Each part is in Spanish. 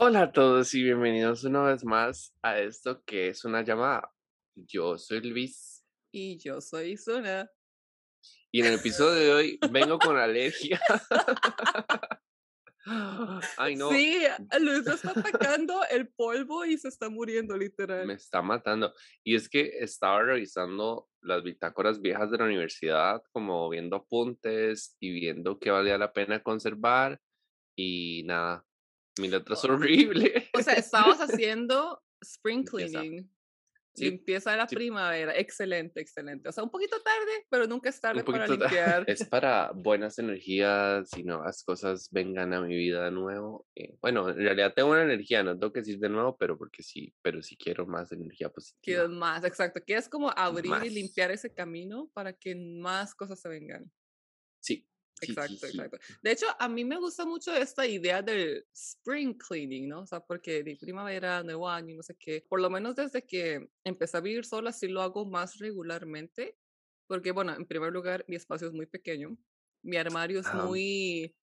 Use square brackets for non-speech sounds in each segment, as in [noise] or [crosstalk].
Hola a todos y bienvenidos una vez más a esto que es una llamada. Yo soy Luis Y yo soy Zuna. y en el episodio de hoy vengo con alergia. [laughs] Ay no, Sí, Luis está atacando el polvo y se está muriendo, literal. me está matando. Y es que estaba revisando las bitácoras viejas de la universidad, como viendo apuntes y viendo qué valía la pena conservar. Y nada, mi letra es horrible. O sea, estabas [laughs] haciendo spring cleaning. Sí, limpieza de la sí. primavera. Excelente, excelente. O sea, un poquito tarde, pero nunca es tarde para limpiar. [laughs] Es para buenas energías y nuevas cosas vengan a mi vida de nuevo. Eh, bueno, en realidad tengo una energía, no tengo que decir de nuevo, pero porque sí, pero sí quiero más energía positiva. Quieres más, exacto. Quieres como abrir Más. y limpiar ese camino para que más cosas se vengan. Sí. Exacto, exacto. De hecho, a mí me gusta mucho esta idea del spring cleaning, ¿no? O sea, porque de primavera, nuevo año, no sé qué. Por lo menos desde que empecé a vivir sola, sí lo hago más regularmente. Porque, bueno, en primer lugar, mi espacio es muy pequeño. Mi armario es Ah, muy,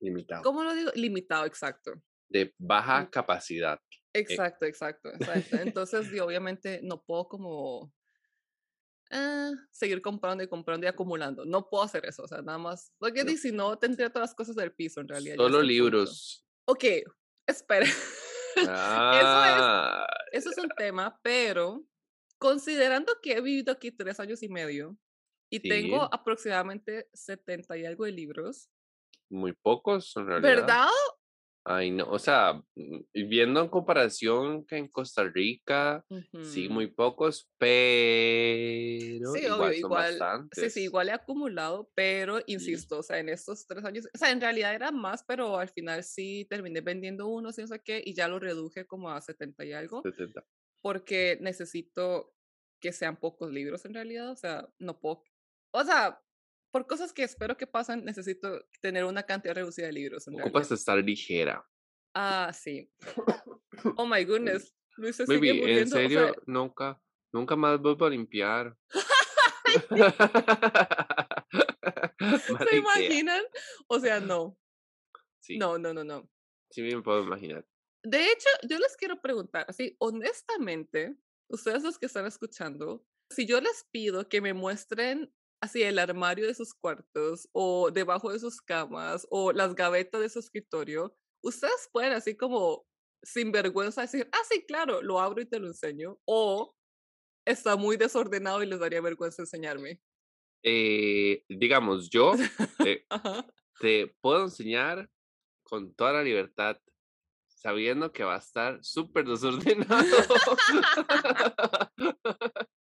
Limitado. ¿cómo lo digo? Limitado, exacto. De baja capacidad. Exacto, exacto, exacto. Entonces, y obviamente no puedo como ah, seguir comprando y comprando y acumulando. No puedo hacer eso, o sea, nada más. Porque No. si no, tendría todas las cosas del piso en realidad. Solo libros. Ok, espera. [laughs] Ah, Eso es un tema, pero considerando que he vivido aquí tres años y medio y Sí. tengo aproximadamente 70 y algo de libros, muy pocos en realidad. ¿verdad? Ay, no, o sea, mm, viendo en comparación que en Costa Rica, sí, muy pocos, pero Sí, igual obvio, son igual. Sí, bastantes. sí, igual he acumulado, pero Sí. insisto, o sea, en estos tres años, o sea, en realidad era más, pero al final sí terminé vendiendo unos y no sé qué, y ya lo reduje como a 70 y algo, 70. porque necesito que sean pocos libros en realidad, o sea, no puedo, o sea, por cosas que espero que pasen, necesito tener una cantidad reducida de libros en Ocupas realidad. estar ligera. Ah, sí. [coughs] Oh my goodness, Luis se sigue Baby, en muriendo, o serio, sea, nunca, nunca más vuelvo a limpiar. [laughs] [laughs] [laughs] ¿se imaginan? O sea, no, Sí, no, no, no, no. sí me puedo imaginar. De hecho, yo les quiero preguntar, así, honestamente, ustedes los que están escuchando, si yo les pido que me muestren así el armario de sus cuartos o debajo de sus camas o las gavetas de su escritorio, ustedes pueden así como sin vergüenza decir, ah, sí, claro, lo abro y te lo enseño, o está muy desordenado y les daría vergüenza enseñarme. Eh, digamos, yo eh, [laughs] te puedo enseñar con toda la libertad, sabiendo que va a estar súper desordenado. [laughs] [laughs]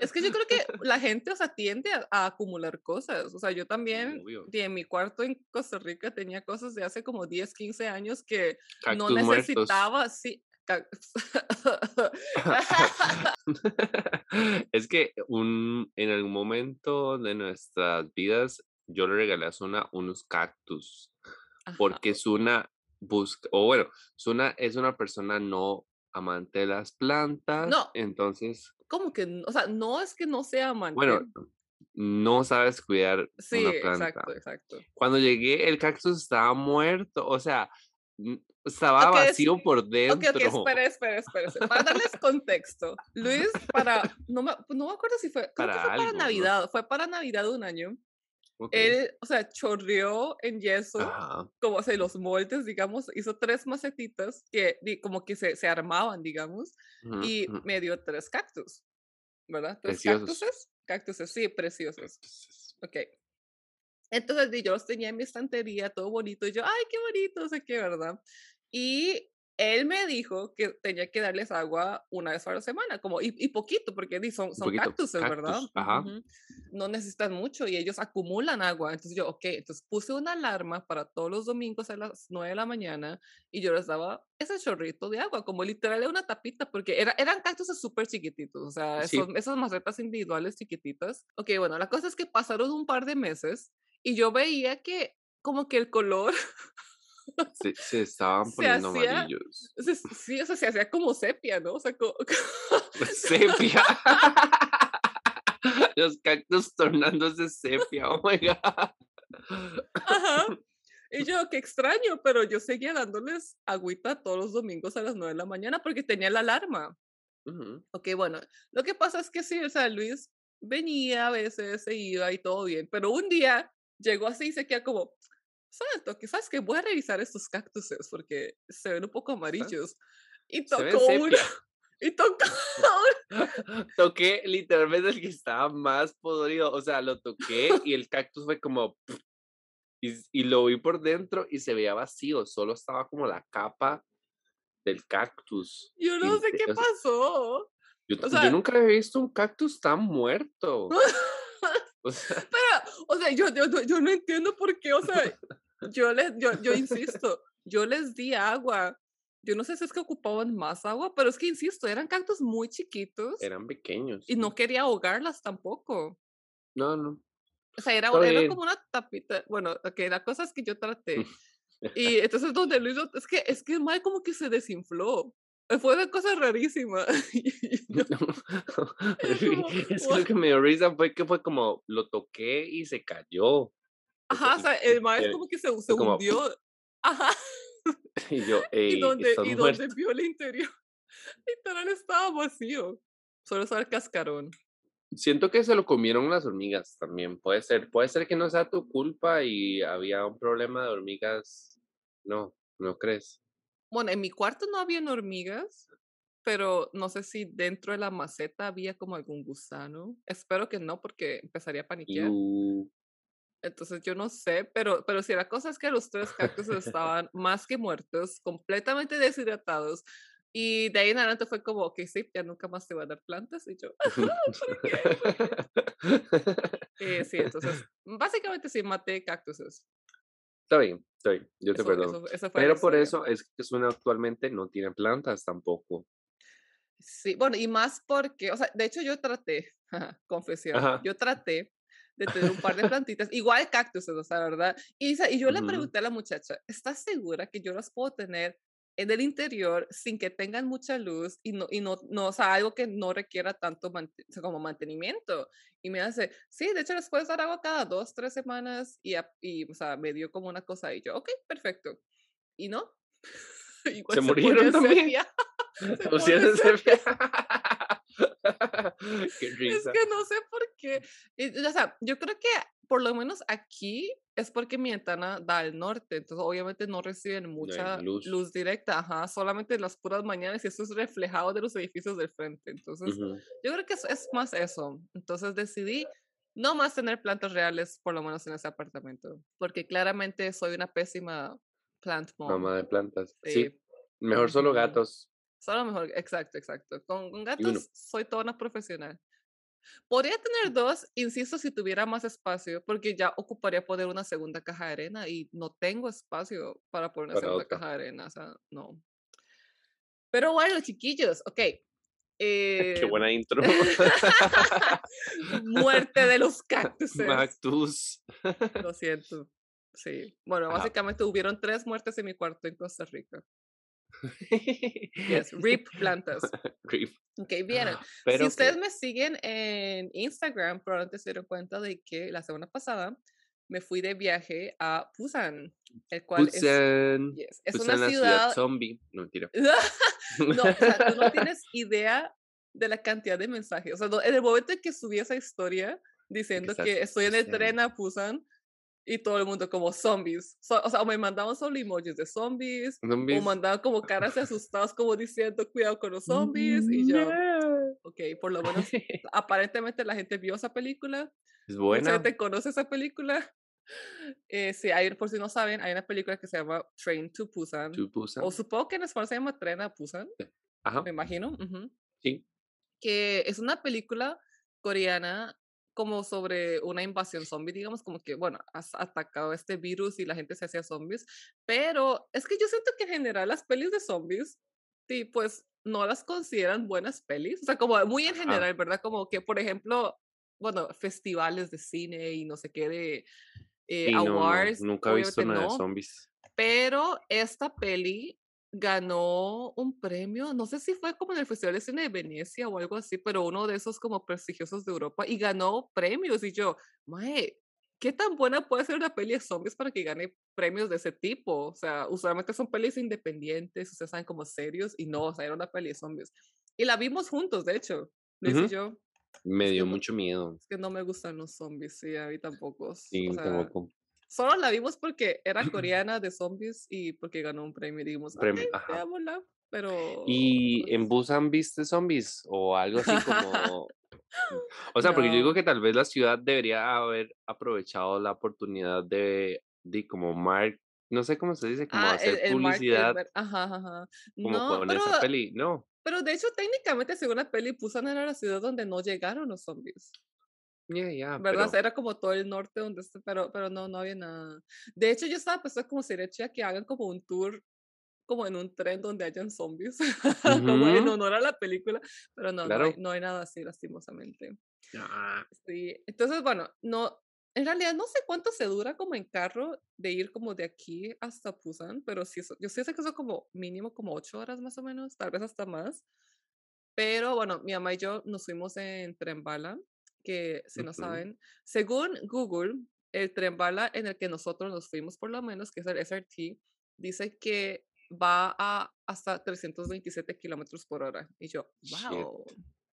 Es que yo creo que la gente, o sea, tiende a, a acumular cosas. O sea, yo [laughs] también, di, en mi cuarto en Costa Rica tenía cosas de hace como 10, 15 años que no Cactus muertos. necesitaba, sí. [laughs] es que un, en algún momento de nuestras vidas yo le regalé a Zuna unos cactus Ajá, porque Zuna busca, o bueno, Zuna es una persona no amante de las plantas, No. entonces, Como que, o sea, no es que no sea amante. bueno, no sabes cuidar sí, una planta. exacto, exacto. Cuando llegué, el cactus estaba muerto, o sea, estaba vacío por dentro. Ok, ok, espera, espera. Para darles contexto, Luis, para, no me, no me acuerdo si fue, creo Para que fue algo, para ¿no? Navidad, fue para Navidad de un año. Ok. Él, o sea, chorreó en yeso. Ajá. como se los moldes, digamos, hizo tres macetitas que como que se, se armaban, digamos, y me dio tres cactus, ¿verdad? Tres Preciosos. cactuses, cactuses, sí, preciosos. Entonces, Ok. Entonces yo los tenía en mi estantería, todo bonito, y yo, ay, qué bonito, no sé qué, ¿verdad? Y él me dijo que tenía que darles agua una vez a la semana, como, y, y poquito, porque son, son poquito, cactuses, ¿verdad? cactus, ajá. Ujú. No necesitan mucho y ellos acumulan agua. Entonces yo, ok, entonces puse una alarma para todos los domingos a las 9 de la mañana y yo les daba ese chorrito de agua, como literal era una tapita, porque era, eran cactuses súper chiquititos, o sea, Sí. esos- esas macetas individuales chiquititas. Ok, bueno, la cosa es que pasaron un par de meses y yo veía que como que el color [laughs] Se, se estaban Se poniendo hacía- amarillos. se- sí, o sea, se hacía como sepia, ¿no? O sea, co- [laughs] Sepia. [laughs] Los cactus tornándose sepia. Oh my god. Ajá. [laughs] Y yo, qué extraño, pero yo seguía dándoles agüita todos los domingos a las 9 de la mañana porque tenía la alarma. Ok, bueno, lo que pasa es que sí, o sea, Luis venía a veces, se iba y todo bien, pero un día llegó así y se queda como, ¿sabes? Que sabes que voy a revisar estos cactuses porque se ven un poco amarillos. Y tocó uno. [laughs] Y tocó [laughs] Toqué literalmente el que estaba más podrido. O sea, lo toqué y el cactus fue como. Y, y, lo vi por dentro y se veía vacío. Solo estaba como la capa del cactus. Yo no sé qué pasó. Yo, yo, nunca había visto un cactus tan muerto. [laughs] o sea, Pero, o sea, yo, yo, yo no entiendo por qué, o sea, yo, les, yo, yo insisto, yo les di agua. Yo no sé si es que ocupaban más agua, pero es que insisto, eran cactus muy chiquitos. Eran pequeños. Y no quería ahogarlas tampoco. No, no. O sea, era, era como una tapita. Bueno, ok, la cosa es que yo traté. [laughs] y entonces donde Luis, es que, es que mal como que se desinfló. Fue una cosa rarísima. [laughs] [laughs] es que lo que me dio risa fue que fue como, lo toqué y se cayó. Ajá, o sea, el maestro como que se, se hundió. [laughs] Ajá. [laughs] Y yo, Ey, y donde, y donde vio el interior, [laughs] literal estaba vacío. Solo estaba el cascarón. Siento que se lo comieron las hormigas también. Puede ser, puede ser que no sea tu culpa y había un problema de hormigas. No, ¿no crees? Bueno, en mi cuarto no habían hormigas, pero no sé si dentro de la maceta había como algún gusano. Espero que no, porque empezaría a paniquear. Entonces yo no sé, pero, pero si la cosa es que los tres cactus [laughs] estaban más que muertos, completamente deshidratados. Y de ahí en adelante fue como, que sí, ya nunca más te voy a dar plantas. Y yo, [laughs] eh, sí, entonces, [laughs] básicamente sí, maté cactuses. Está bien, está bien, yo te perdono. pero por eso es que Suna actualmente no tiene plantas tampoco. Sí, bueno, y más porque, o sea, de hecho yo traté, confesión, yo traté de tener un par de plantitas, igual cactus, o sea, ¿verdad? Y, y yo le pregunté a la muchacha, ¿estás segura que yo las puedo tener en el interior sin que tengan mucha luz y no, y no, no o sea, algo que no requiera tanto como mantenimiento? Y me hace, sí, de hecho les puedes dar agua cada dos, tres semanas y, y o sea, me dio como una cosa y yo, ok, perfecto. Y no. se, murieron también. Se, se [laughs] [laughs] [laughs] [laughs] Es que no sé por qué. O sea, yo creo que por lo menos aquí es porque mi ventana da al norte, entonces obviamente no reciben mucha luz. directa, ajá, solamente en las puras mañanas y eso es reflejado de los edificios del frente. Entonces, yo creo que es, es más eso. Entonces decidí no más tener plantas reales, por lo menos en ese apartamento, porque claramente soy una pésima plant mom. Mamá de plantas. Sí. Mejor solo gatos. Solo mejor, exacto, exacto. Con, gatos soy toda una profesional. Podría tener dos, insisto, si tuviera más espacio, porque ya ocuparía poner una segunda caja de arena y no tengo espacio para poner una segunda caja de arena, o sea, no. Pero bueno, chiquillos, ok. [laughs] Qué eh, buena intro. [laughs] Muerte de los [laughs] cactus. Cactus. Lo siento. Sí. Bueno, básicamente hubieron tres muertes en mi cuarto en Costa Rica. [laughs] Yes, RIP plantas. [laughs] RIP. Ok, bien. si ustedes me siguen en Instagram, probablemente se dieron cuenta de que la semana pasada me fui de viaje a Busan, el cual es, es una ciudad... zombie. No, mentira. [laughs] no, o sea, tú no tienes idea de la cantidad de mensajes. O sea, en el momento en que subí esa historia diciendo que estoy en el tren a Busan, y todo el mundo como zombies. o sea, o me mandaban solo emojis de zombies, o mandaban como caras asustadas como diciendo cuidado con los zombies y yo, ok, por lo menos [laughs] aparentemente la gente vio esa película. Es buena. La gente conoce esa película. [laughs] Eh, sí, hay, por si no saben, hay una película que se llama Train to Busan. O supongo que en español se llama Tren a Busan. Ajá. Me imagino. Sí. Que es una película coreana como sobre una invasión zombie, digamos, como que, bueno, has atacado este virus y la gente se hacía zombies, pero es que yo siento que en general las pelis de zombies, sí, pues no las consideran buenas pelis, o sea, como muy en general, ¿verdad? Como que, por ejemplo, bueno, festivales de cine y no sé qué de eh, awards. nunca he visto nada de zombies. Pero esta peli ganó un premio, no sé si fue como en el Festival de Cine de Venecia o algo así, pero uno de esos como prestigiosos de Europa y ganó premios y yo, mae, ¿qué tan buena puede ser una peli de zombies para que gane premios de ese tipo? O sea, usualmente son pelis independientes, ustedes saben como serios, y no, o sea, era una peli de zombies. Y la vimos juntos, de hecho, Luis y yo. Me dio mucho miedo. Es que no me gustan los zombies, sí, a mí tampoco. Sí, tampoco. Solo la vimos porque era [laughs] coreana de zombies y porque ganó un premio dijimos, premio, pero... ¿Y en pues Busan viste zombies o algo así como... o sea, porque yo digo que tal vez la ciudad debería haber aprovechado la oportunidad de, de como mark, no sé cómo se dice, como ah, hacer publicidad. ajá, ajá. Como no, con esa peli, no. Pero de hecho, técnicamente, según la peli, Busan era la ciudad donde no llegaron los zombies. Yeah, yeah, ¿Verdad? Era como todo el norte donde pero, pero no, no había nada. De hecho, yo estaba pensando como sería que hagan como un tour como en un tren donde hayan zombies, [laughs] como en honor a la película, pero no, no, hay, nada así, lastimosamente. Ah. Sí, entonces, bueno, no, en realidad no sé cuánto se dura como en carro de ir como de aquí hasta Busan, pero sí, yo sí sé que son como mínimo como ocho horas más o menos, tal vez hasta más. Pero bueno, mi mamá y yo nos fuimos en tren bala, que si no saben, según Google, el tren bala en el que nosotros nos fuimos por lo menos, que es el SRT, dice que va a hasta 327 kilómetros por hora. Y yo, wow.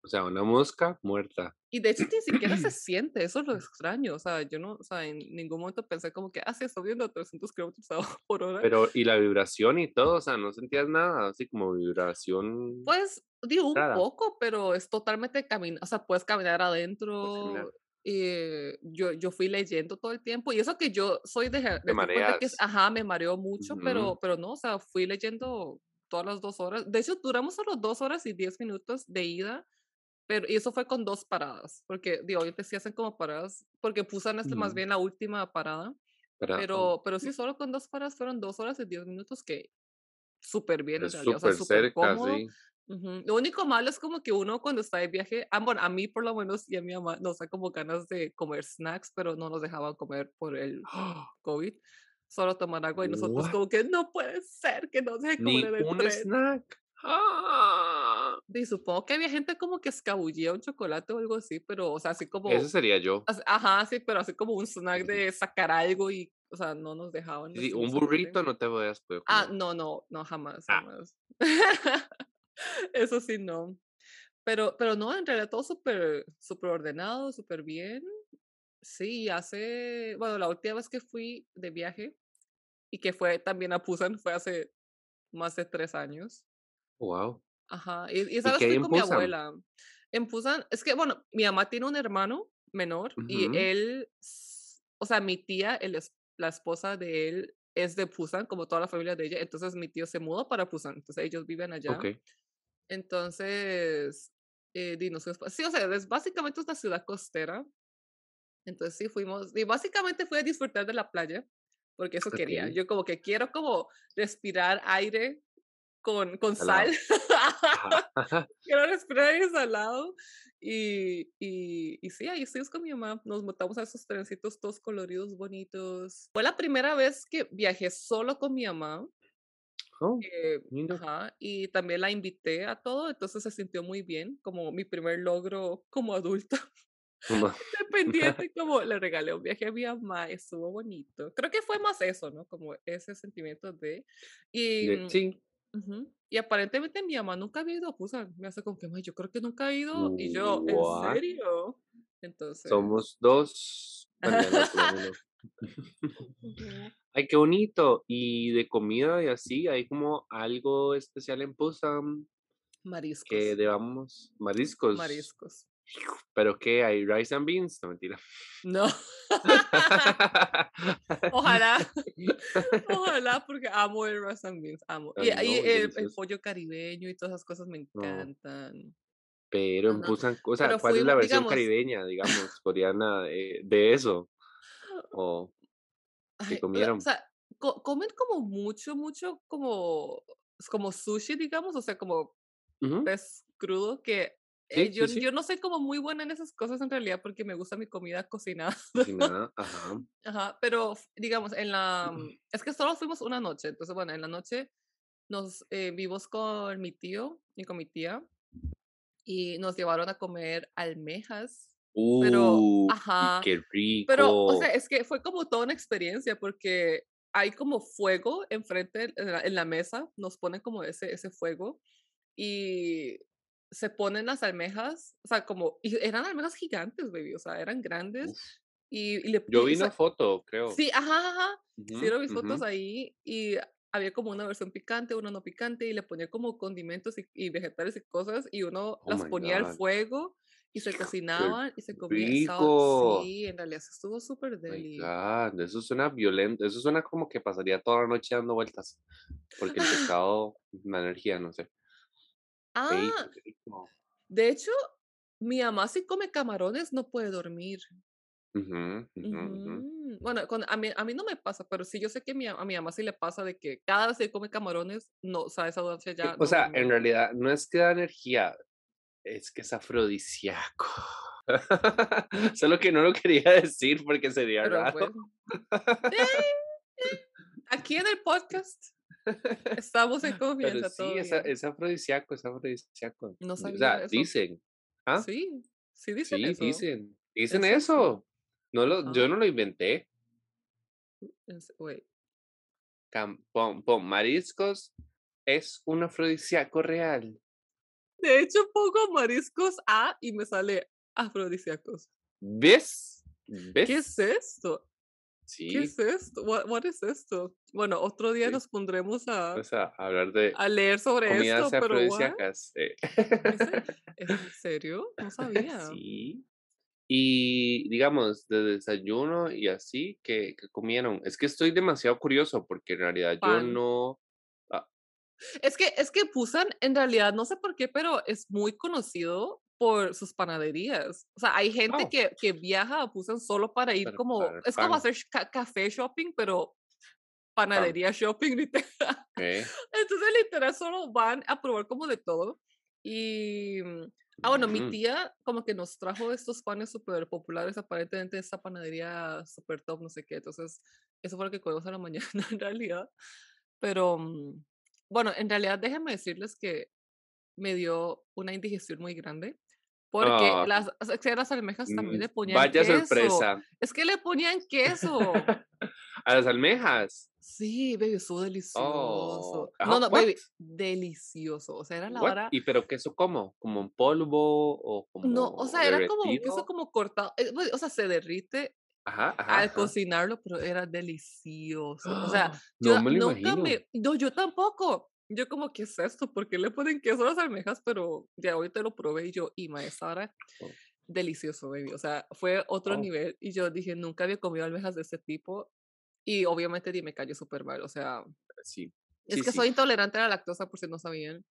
O sea, una mosca muerta. Y de hecho ni siquiera se [clears throat] siente, eso es lo extraño. O sea, yo no, o sea, en ningún momento pensé como que, ah, sí, estoy viendo 300 kilómetros [laughs] por hora. Pero, y la vibración y todo, o sea, no sentías nada, así como vibración. Pues, digo, un poco, pero es totalmente caminar, o sea, puedes caminar adentro. Y yo, yo fui leyendo todo el tiempo y eso que yo soy de, de, que ajá, me mareó mucho, pero, pero no, o sea, fui leyendo todas las dos horas. De hecho, duramos solo dos horas y diez minutos de ida, pero y eso fue con dos paradas, porque digo, obviamente sí hacen como paradas, porque Pusan es más bien la última parada, pero, pero sí, solo con dos paradas fueron dos horas y diez minutos que súper bien, es o sea, súper cómodo. Lo único malo es como que uno cuando está de viaje, ah, bueno, a mí por lo menos y a mi mamá nos da como ganas de comer snacks, pero no nos dejaban comer por el [gasps] COVID. Solo tomar agua y nosotros como que no puede ser que no se deje comer en un snack. ¡Ah! Y supongo que había gente como que escabullía un chocolate o algo así, pero, o sea, así como... Eso sería yo. Ajá, sí, pero así como un snack de sacar algo y, o sea, no nos dejaban. Sí, un burrito no te voy a poder Ah, no, no, no, jamás, ah. jamás. [laughs] Eso sí, no. Pero, pero no, en realidad todo súper super ordenado, súper bien. Sí, hace, bueno, la última vez que fui de viaje y que fue también a Pusan fue hace más de tres años. Wow. Ajá, y, esa vez fui con mi abuela. En Pusan, es que, bueno, mi mamá tiene un hermano menor y él, o sea, mi tía, es, la esposa de él, es de Pusan, como toda la familia de ella, entonces mi tío se mudó para Pusan, entonces ellos viven allá. Okay. Entonces, eh, sí, o sea, es básicamente una ciudad costera. Entonces sí fuimos, y básicamente fui a disfrutar de la playa, porque eso quería. Yo como que quiero como respirar aire con, con sal. quiero respirar aire salado. Y, y, y sí, ahí estuvimos con mi mamá. Nos montamos a esos trencitos todos coloridos, bonitos. Fue la primera vez que viajé solo con mi mamá. Oh, eh, y también la invité a todo, entonces se sintió muy bien, como mi primer logro como adulta. [laughs] [laughs] Independiente, [laughs] como le regalé un viaje a mi mamá, estuvo bonito. Creo que fue más eso, ¿no? Como ese sentimiento de... Y, sí. Y aparentemente mi mamá nunca había ido a Busan. Me hace como que, yo creo que nunca ha ido. Y yo, ¿en serio? Entonces... Somos dos. [laughs] Ay, qué bonito. Y de comida y así, hay como algo especial en Pusan. Mariscos. Que debamos. Mariscos. Mariscos. ¿Pero qué? ¿Hay rice and beans? No, mentira. No. [laughs] Ojalá. [laughs] Ojalá, porque amo el rice and beans. Amo. y, ahí el, pollo caribeño y todas esas cosas me encantan. Pero en o sea, ¿cuál es la versión caribeña, digamos, coreana de, de eso? O que comieron. O sea, comen como mucho, mucho como, como sushi, digamos, o sea, como pez crudo, que eh, yo, yo no soy como muy buena en esas cosas en realidad porque me gusta mi comida [laughs] cocinada. Cocinada, ajá. Ajá, pero digamos, en la... Mm, es que solo fuimos una noche, entonces bueno, en la noche nos eh, vimos con mi tío y con mi tía y nos llevaron a comer almejas Pero, Uy, ajá, qué pero, o sea, rico. es que fue como toda una experiencia porque hay como fuego enfrente en la, en la mesa, nos ponen como ese, ese fuego y se ponen las almejas, o sea, como, eran almejas gigantes, baby, o sea, eran grandes Uf. y, y le, Yo vi o una sea, foto, creo. sí, ajá, ajá, sí, Ujú, lo vi fotos ujú. ahí y había como una versión picante, una no picante y le ponía como condimentos y, y vegetales y cosas y uno Oh las ponía al God. fuego y se Qué cocinaban y se comía, sí, en realidad sí estuvo súper My deli. God, eso suena violento. Eso suena como que pasaría toda la noche dando vueltas. Porque el [laughs] pescado, la energía, no sé. Ah, de hecho, mi mamá si come camarones no puede dormir. Bueno, con, a, mí, a mí no me pasa, pero sí yo sé que mi a mi mamá sí le pasa de que cada vez que come camarones, no, o sea, esa noche Eh, ya O no sea, en realidad no es que da energía, es que es afrodisíaco. [laughs] Solo que no lo quería decir porque sería Pero raro. bueno. Aquí en el podcast estamos en [laughs] Pero confianza, sí, todo es, es afrodisíaco, es afrodisíaco. No O sabía sea, eso. dicen. ¿Ah? Sí, sí dicen Sí, eso. dicen. ¿En Dicen eso. No lo, Ah, yo no lo inventé. wait. Cam- mariscos es un afrodisíaco real. De hecho, pongo mariscos A y me sale afrodisíacos. ¿Ves? ¿Qué es ¿Ves? ¿Qué es esto? What, what is esto? Bueno, otro día sí. nos pondremos a, O sea, hablar de a leer sobre comidas esto, pero afrodisíacas. eh. ¿Es [laughs] en serio? No sabía. Sí. Y digamos, de desayuno y así, que comieron? Es que estoy demasiado curioso porque en realidad yo no. ah, Es que, es que Busan, en realidad, no sé por qué, pero es muy conocido por sus panaderías. O sea, hay gente oh, que, que viaja a Busan solo para ir para, como, para es como pan. hacer sh- ca- café shopping, pero Pan. panadería shopping, [laughs] literal. ok. Entonces, literal, solo van a probar como de todo. Y, mm, ah, bueno, mi Mm, tía como que nos trajo estos panes súper populares, aparentemente esta panadería súper top, no sé qué. Entonces, eso fue lo que comimos a la [laughs] mañana, en realidad. Pero, mm, bueno, en realidad, déjenme decirles que me dio una indigestión muy grande. Porque ah, las, las almejas también mm, le ponían vaya queso. sorpresa. Es que le ponían queso. [laughs] A las almejas. Sí, baby, estuvo delicioso. Oh, No, no, baby, delicioso. O sea, era la What? hora. ¿Y pero queso cómo? ¿Como en polvo o No, o como sea, era como un queso como cortado. eh, O sea, se derrite Ajá, ajá, al ajá. cocinarlo, pero era delicioso. O sea, [gasps] yo me nunca imagino. me. No, yo tampoco. Yo, como, ¿qué es esto? ¿Por qué le ponen queso a las almejas? Pero ya ahorita lo probé y yo, y maestra, Oh, delicioso, baby. O sea, fue otro oh, nivel. Y yo dije, nunca había comido almejas de ese tipo. Y obviamente me cayó súper mal. O sea, sí, es sí, que soy sí. intolerante a la lactosa, por si no sabían.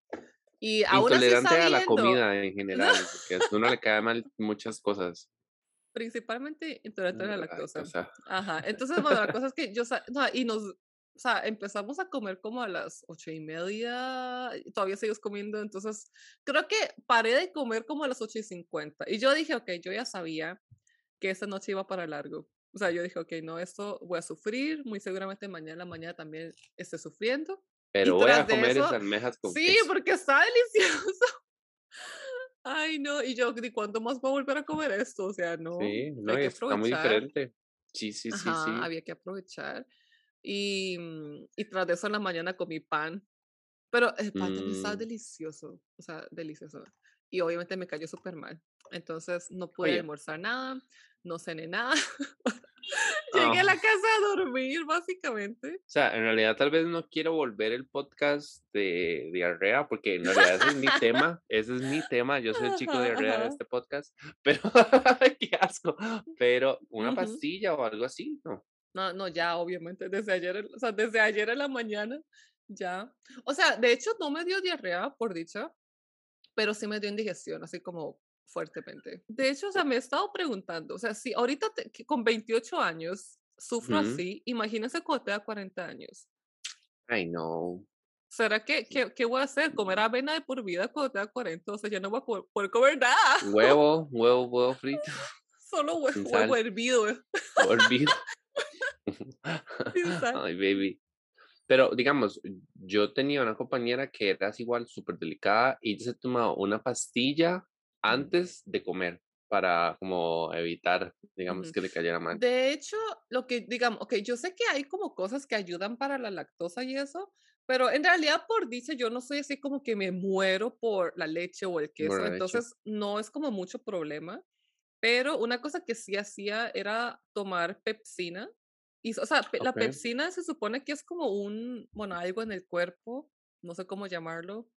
Y aún así Intolerante a la comida en no, [laughs] general, porque a uno le cae mal muchas cosas. principalmente intolerante a la La lactosa. Ajá. [laughs] Entonces, bueno, la cosa es que yo, no, y nos, o sea, empezamos a comer como a las ocho y media, y todavía seguimos comiendo, entonces creo que paré de comer como a las ocho y cincuenta. Y yo dije, ok, yo ya sabía que esta noche iba para largo. O sea, yo dije, ok, no, esto voy a sufrir, muy seguramente mañana en la mañana también esté sufriendo. Y Pero voy a comer esas eso, almejas con sí, queso. porque está delicioso. [laughs] Ay, no, y yo, ¿de cuándo más voy a volver a comer esto? O sea, no, Sí, no, hay y que está muy diferente. Sí, sí, sí, Ajá, sí. había que aprovechar. Y, mm, y tras de eso en la mañana comí pan, pero el pan también estaba Mm, delicioso, o sea, delicioso. Y obviamente me cayó súper mal. Entonces no pude Oye, almorzar nada, no cené nada. [laughs] Llegué a ah, la casa a dormir, básicamente. o sea, en realidad tal vez no quiero volver el podcast de diarrea, porque en realidad ese es mi tema, ese es mi tema, yo soy el chico Ajá, [laughs] diarrea de este podcast, [laughs] pero qué asco, pero una pastilla o algo así, no. No, no, ya, obviamente, desde ayer, o sea, desde ayer en la mañana, ya. O sea, de hecho, no me dio diarrea, por dicha, pero sí me dio indigestión, así como fuertemente. De hecho, o sea, me he estado preguntando, o sea, si ahorita te- que con 28 años sufro así, imagínense cuando tenga 40 años. Ay, no. ¿Será que, que, qué voy a hacer? ¿Comer avena de por vida cuando tenga 40? O sea, ya no voy a poder, poder comer nada, Huevo, huevo, huevo frito, [laughs] solo hue- sin huevo sal, hervido, [laughs] Ay, baby. Pero digamos, yo tenía una compañera que era igual súper delicada y ella se tomaba una pastilla antes de comer para como evitar, digamos, que le cayera mal. De hecho, lo que digamos, okey, yo sé que hay como cosas que ayudan para la lactosa y eso, pero en realidad, por dicha, yo no soy así como que me muero por la leche o el queso, entonces no es como mucho problema. Pero una cosa que sí hacía era tomar pepsina. Y, o sea, pe- la pepsina se supone que es como un, bueno, algo en el cuerpo, no sé cómo llamarlo,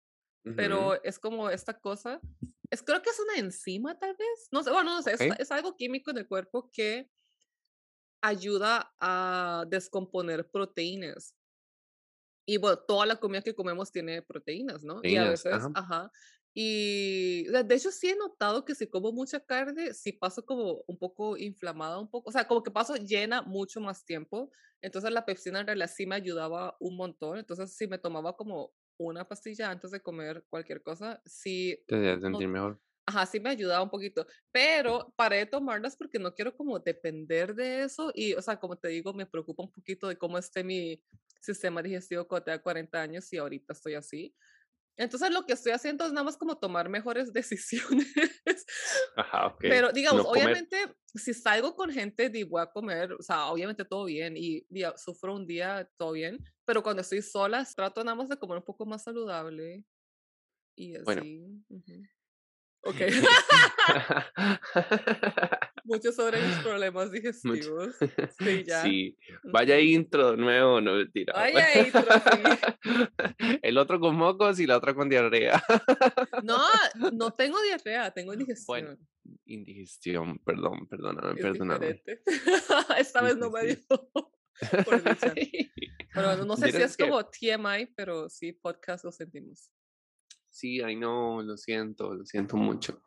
ujú, pero es como esta cosa. Es, creo que es una enzima, tal vez. No sé, bueno, no sé, es, okey, es algo químico en el cuerpo que ayuda a descomponer proteínas. Y bueno, toda la comida que comemos tiene proteínas, ¿no? Y a veces, ajá, ajá. Y de hecho sí he notado que si como mucha carne, sí paso como un poco inflamada, un poco, o sea, como que paso llena mucho más tiempo. Entonces la pepsina en realidad sí me ayudaba un montón. Entonces si me tomaba como una pastilla antes de comer cualquier cosa, sí, te no, sentir mejor. ajá, sí me ayudaba un poquito. Pero paré de tomarlas porque no quiero como depender de eso. Y, o sea, como te digo, me preocupa un poquito de cómo esté mi sistema digestivo cuando tenga 40 años y ahorita estoy así. Entonces, lo que estoy haciendo es nada más como tomar mejores [laughs] decisiones. Ajá, okey, Pero, digamos, no obviamente, si salgo con gente, di, voy a comer, o sea, obviamente todo bien y sufro un día, todo bien, pero cuando estoy sola, trato nada más de comer un poco más saludable y bueno. así. Ok. [laughs] [laughs] Mucho sobre mis problemas digestivos. Sí, [laughs] ya. Sí, vaya intro nuevo, no mentira. Vaya intro, sí. El otro con mocos y la otra con diarrea. No, no tengo diarrea, tengo Bueno, indigestión. indigestión, perdón, perdóname, Es perdóname. diferente. Esta vez no me dio, por. Pero bueno, no sé si es que como TMI, pero sí, podcast lo sentimos. Sí, ay no, lo siento, lo siento mucho.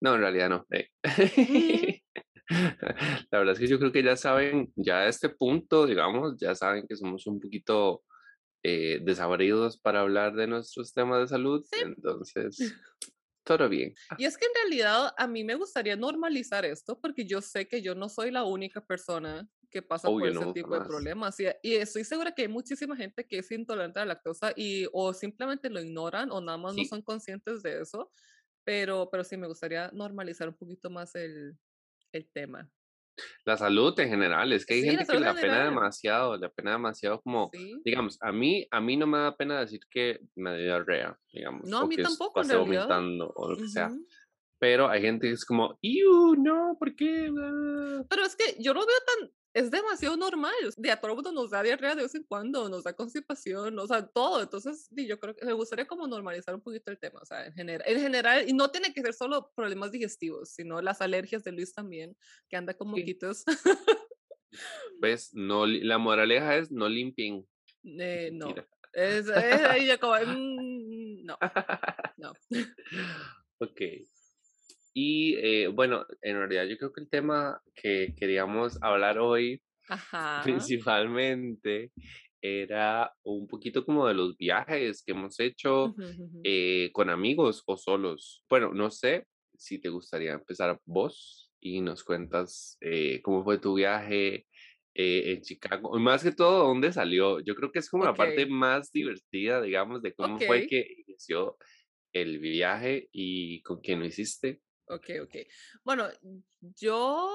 No, en realidad no. eh. [laughs] La verdad es que yo creo que ya saben, ya a este punto, digamos, ya saben que somos un poquito eh, desabridos para hablar de nuestros temas de salud, sí. entonces, [laughs] todo bien. Y es que en realidad a mí me gustaría normalizar esto porque yo sé que yo no soy la única persona que pasa por Obvio, ese no, tipo de jamás. problemas. Y, y estoy segura que hay muchísima gente que es intolerante a la lactosa y o simplemente lo ignoran o nada más no Sí, son conscientes de eso. Pero, pero sí me gustaría normalizar un poquito más el, el tema. la salud en general, es que hay Sí, la gente que salud le apena demasiado, le apena demasiado como, Sí. digamos, a mí, a mí no me da pena decir que me dio diarrea, digamos, No, a o mí que tampoco en vomitando o lo que sea, Ujú. pero hay gente que es como, ¡Iu, no! ¿Por qué? Ah". Pero es que yo lo veo tan es demasiado normal, de a todo mundo nos da diarrea de vez en cuando, nos da constipación, o sea, todo. Entonces, yo creo que me gustaría como normalizar un poquito el tema, o sea, en general, en general, y no tiene que ser solo problemas digestivos, sino las alergias de Luis también, que anda con Sí, moquitos. ¿ves? No, la moraleja es no limpien, [laughs] Eh, no, es, es ya como, mm, no, no. [laughs] Ok. Y eh, bueno, en realidad yo creo que el tema que queríamos hablar hoy [laughs] Ajá. principalmente era un poquito como de los viajes que hemos hecho eh, con amigos o solos. Bueno, no sé si te gustaría empezar vos y nos cuentas eh, cómo fue tu viaje eh, en Chicago. Y más que todo, dónde salió. Yo creo que es como la parte más divertida, digamos, de cómo fue que inició el viaje y con quién lo hiciste. Okey, okey. Bueno, yo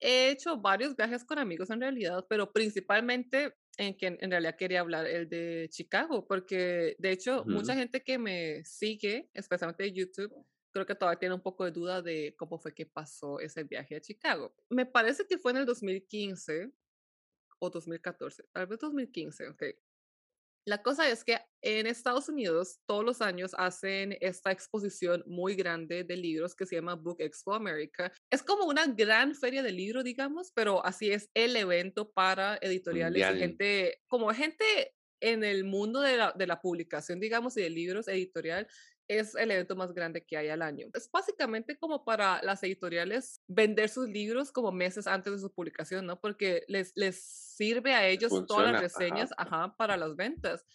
he hecho varios viajes con amigos en realidad, pero principalmente en que en realidad quería hablar el de Chicago, porque de hecho mucha gente que me sigue, especialmente de YouTube, creo que todavía tiene un poco de duda de cómo fue que pasó ese viaje a Chicago. Me parece que fue en el 2015 o 2014, tal vez 2015, okey. La cosa es que en Estados Unidos todos los años hacen esta exposición muy grande de libros que se llama Book Expo America. Es como una gran feria de libros, digamos, pero así es el evento para editoriales y gente, como gente en el mundo de la, de la publicación, digamos, y de libros editorial. Es el evento más grande que hay al año. Es básicamente como para las editoriales vender sus libros como meses antes de su publicación, ¿no? Porque les, les sirve a ellos todas las Funciona. Ajá. reseñas, ajá, para las ventas.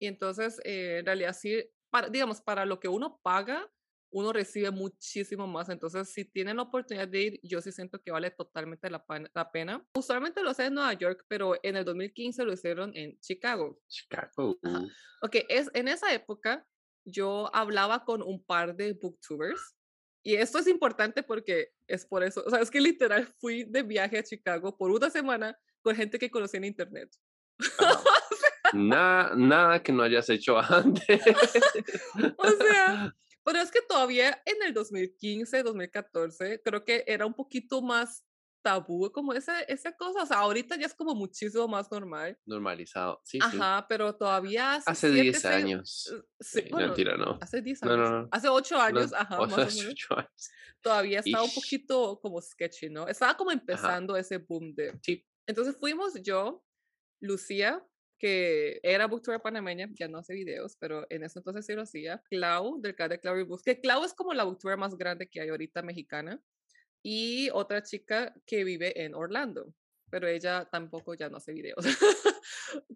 Y entonces, eh, en realidad sí, para, digamos, para lo que uno paga, uno recibe muchísimo más. Entonces, si tienen la oportunidad de ir, yo sí siento que vale totalmente la, la pena. Usualmente lo hacen en Nueva York, pero en el 2015 lo hicieron en Chicago. Chicago. Ajá. Ok, es, en esa época yo hablaba con un par de booktubers Y esto es importante porque es por eso, o sea, es que literal fui de viaje a Chicago por una semana con gente que conocí en internet. [laughs] nada, nada que no hayas hecho [laughs] antes. o sea, pero es que todavía en el 2015, 2014, creo que era un poquito más tabú, como esa, esa cosa, o sea, ahorita ya es como muchísimo más normal. Normalizado, sí, Ajá, pero todavía hace... Hace 10 años. Uh, sí, bueno, mentira, no. Hace 10 años. No, no, hace 8 años, ajá, más hace o menos. 8 años. Todavía estaba un poquito como sketchy, ¿no? Estaba como empezando ese boom de... Sí. Entonces fuimos yo, Lucía, que era booktuber panameña, ya no hace videos, pero en ese entonces sí lo hacía, Clau, del canal de Clau Books, que Clau es como la booktuber más grande que hay ahorita mexicana y otra chica que vive en Orlando, pero ella tampoco ya no hace videos. [laughs]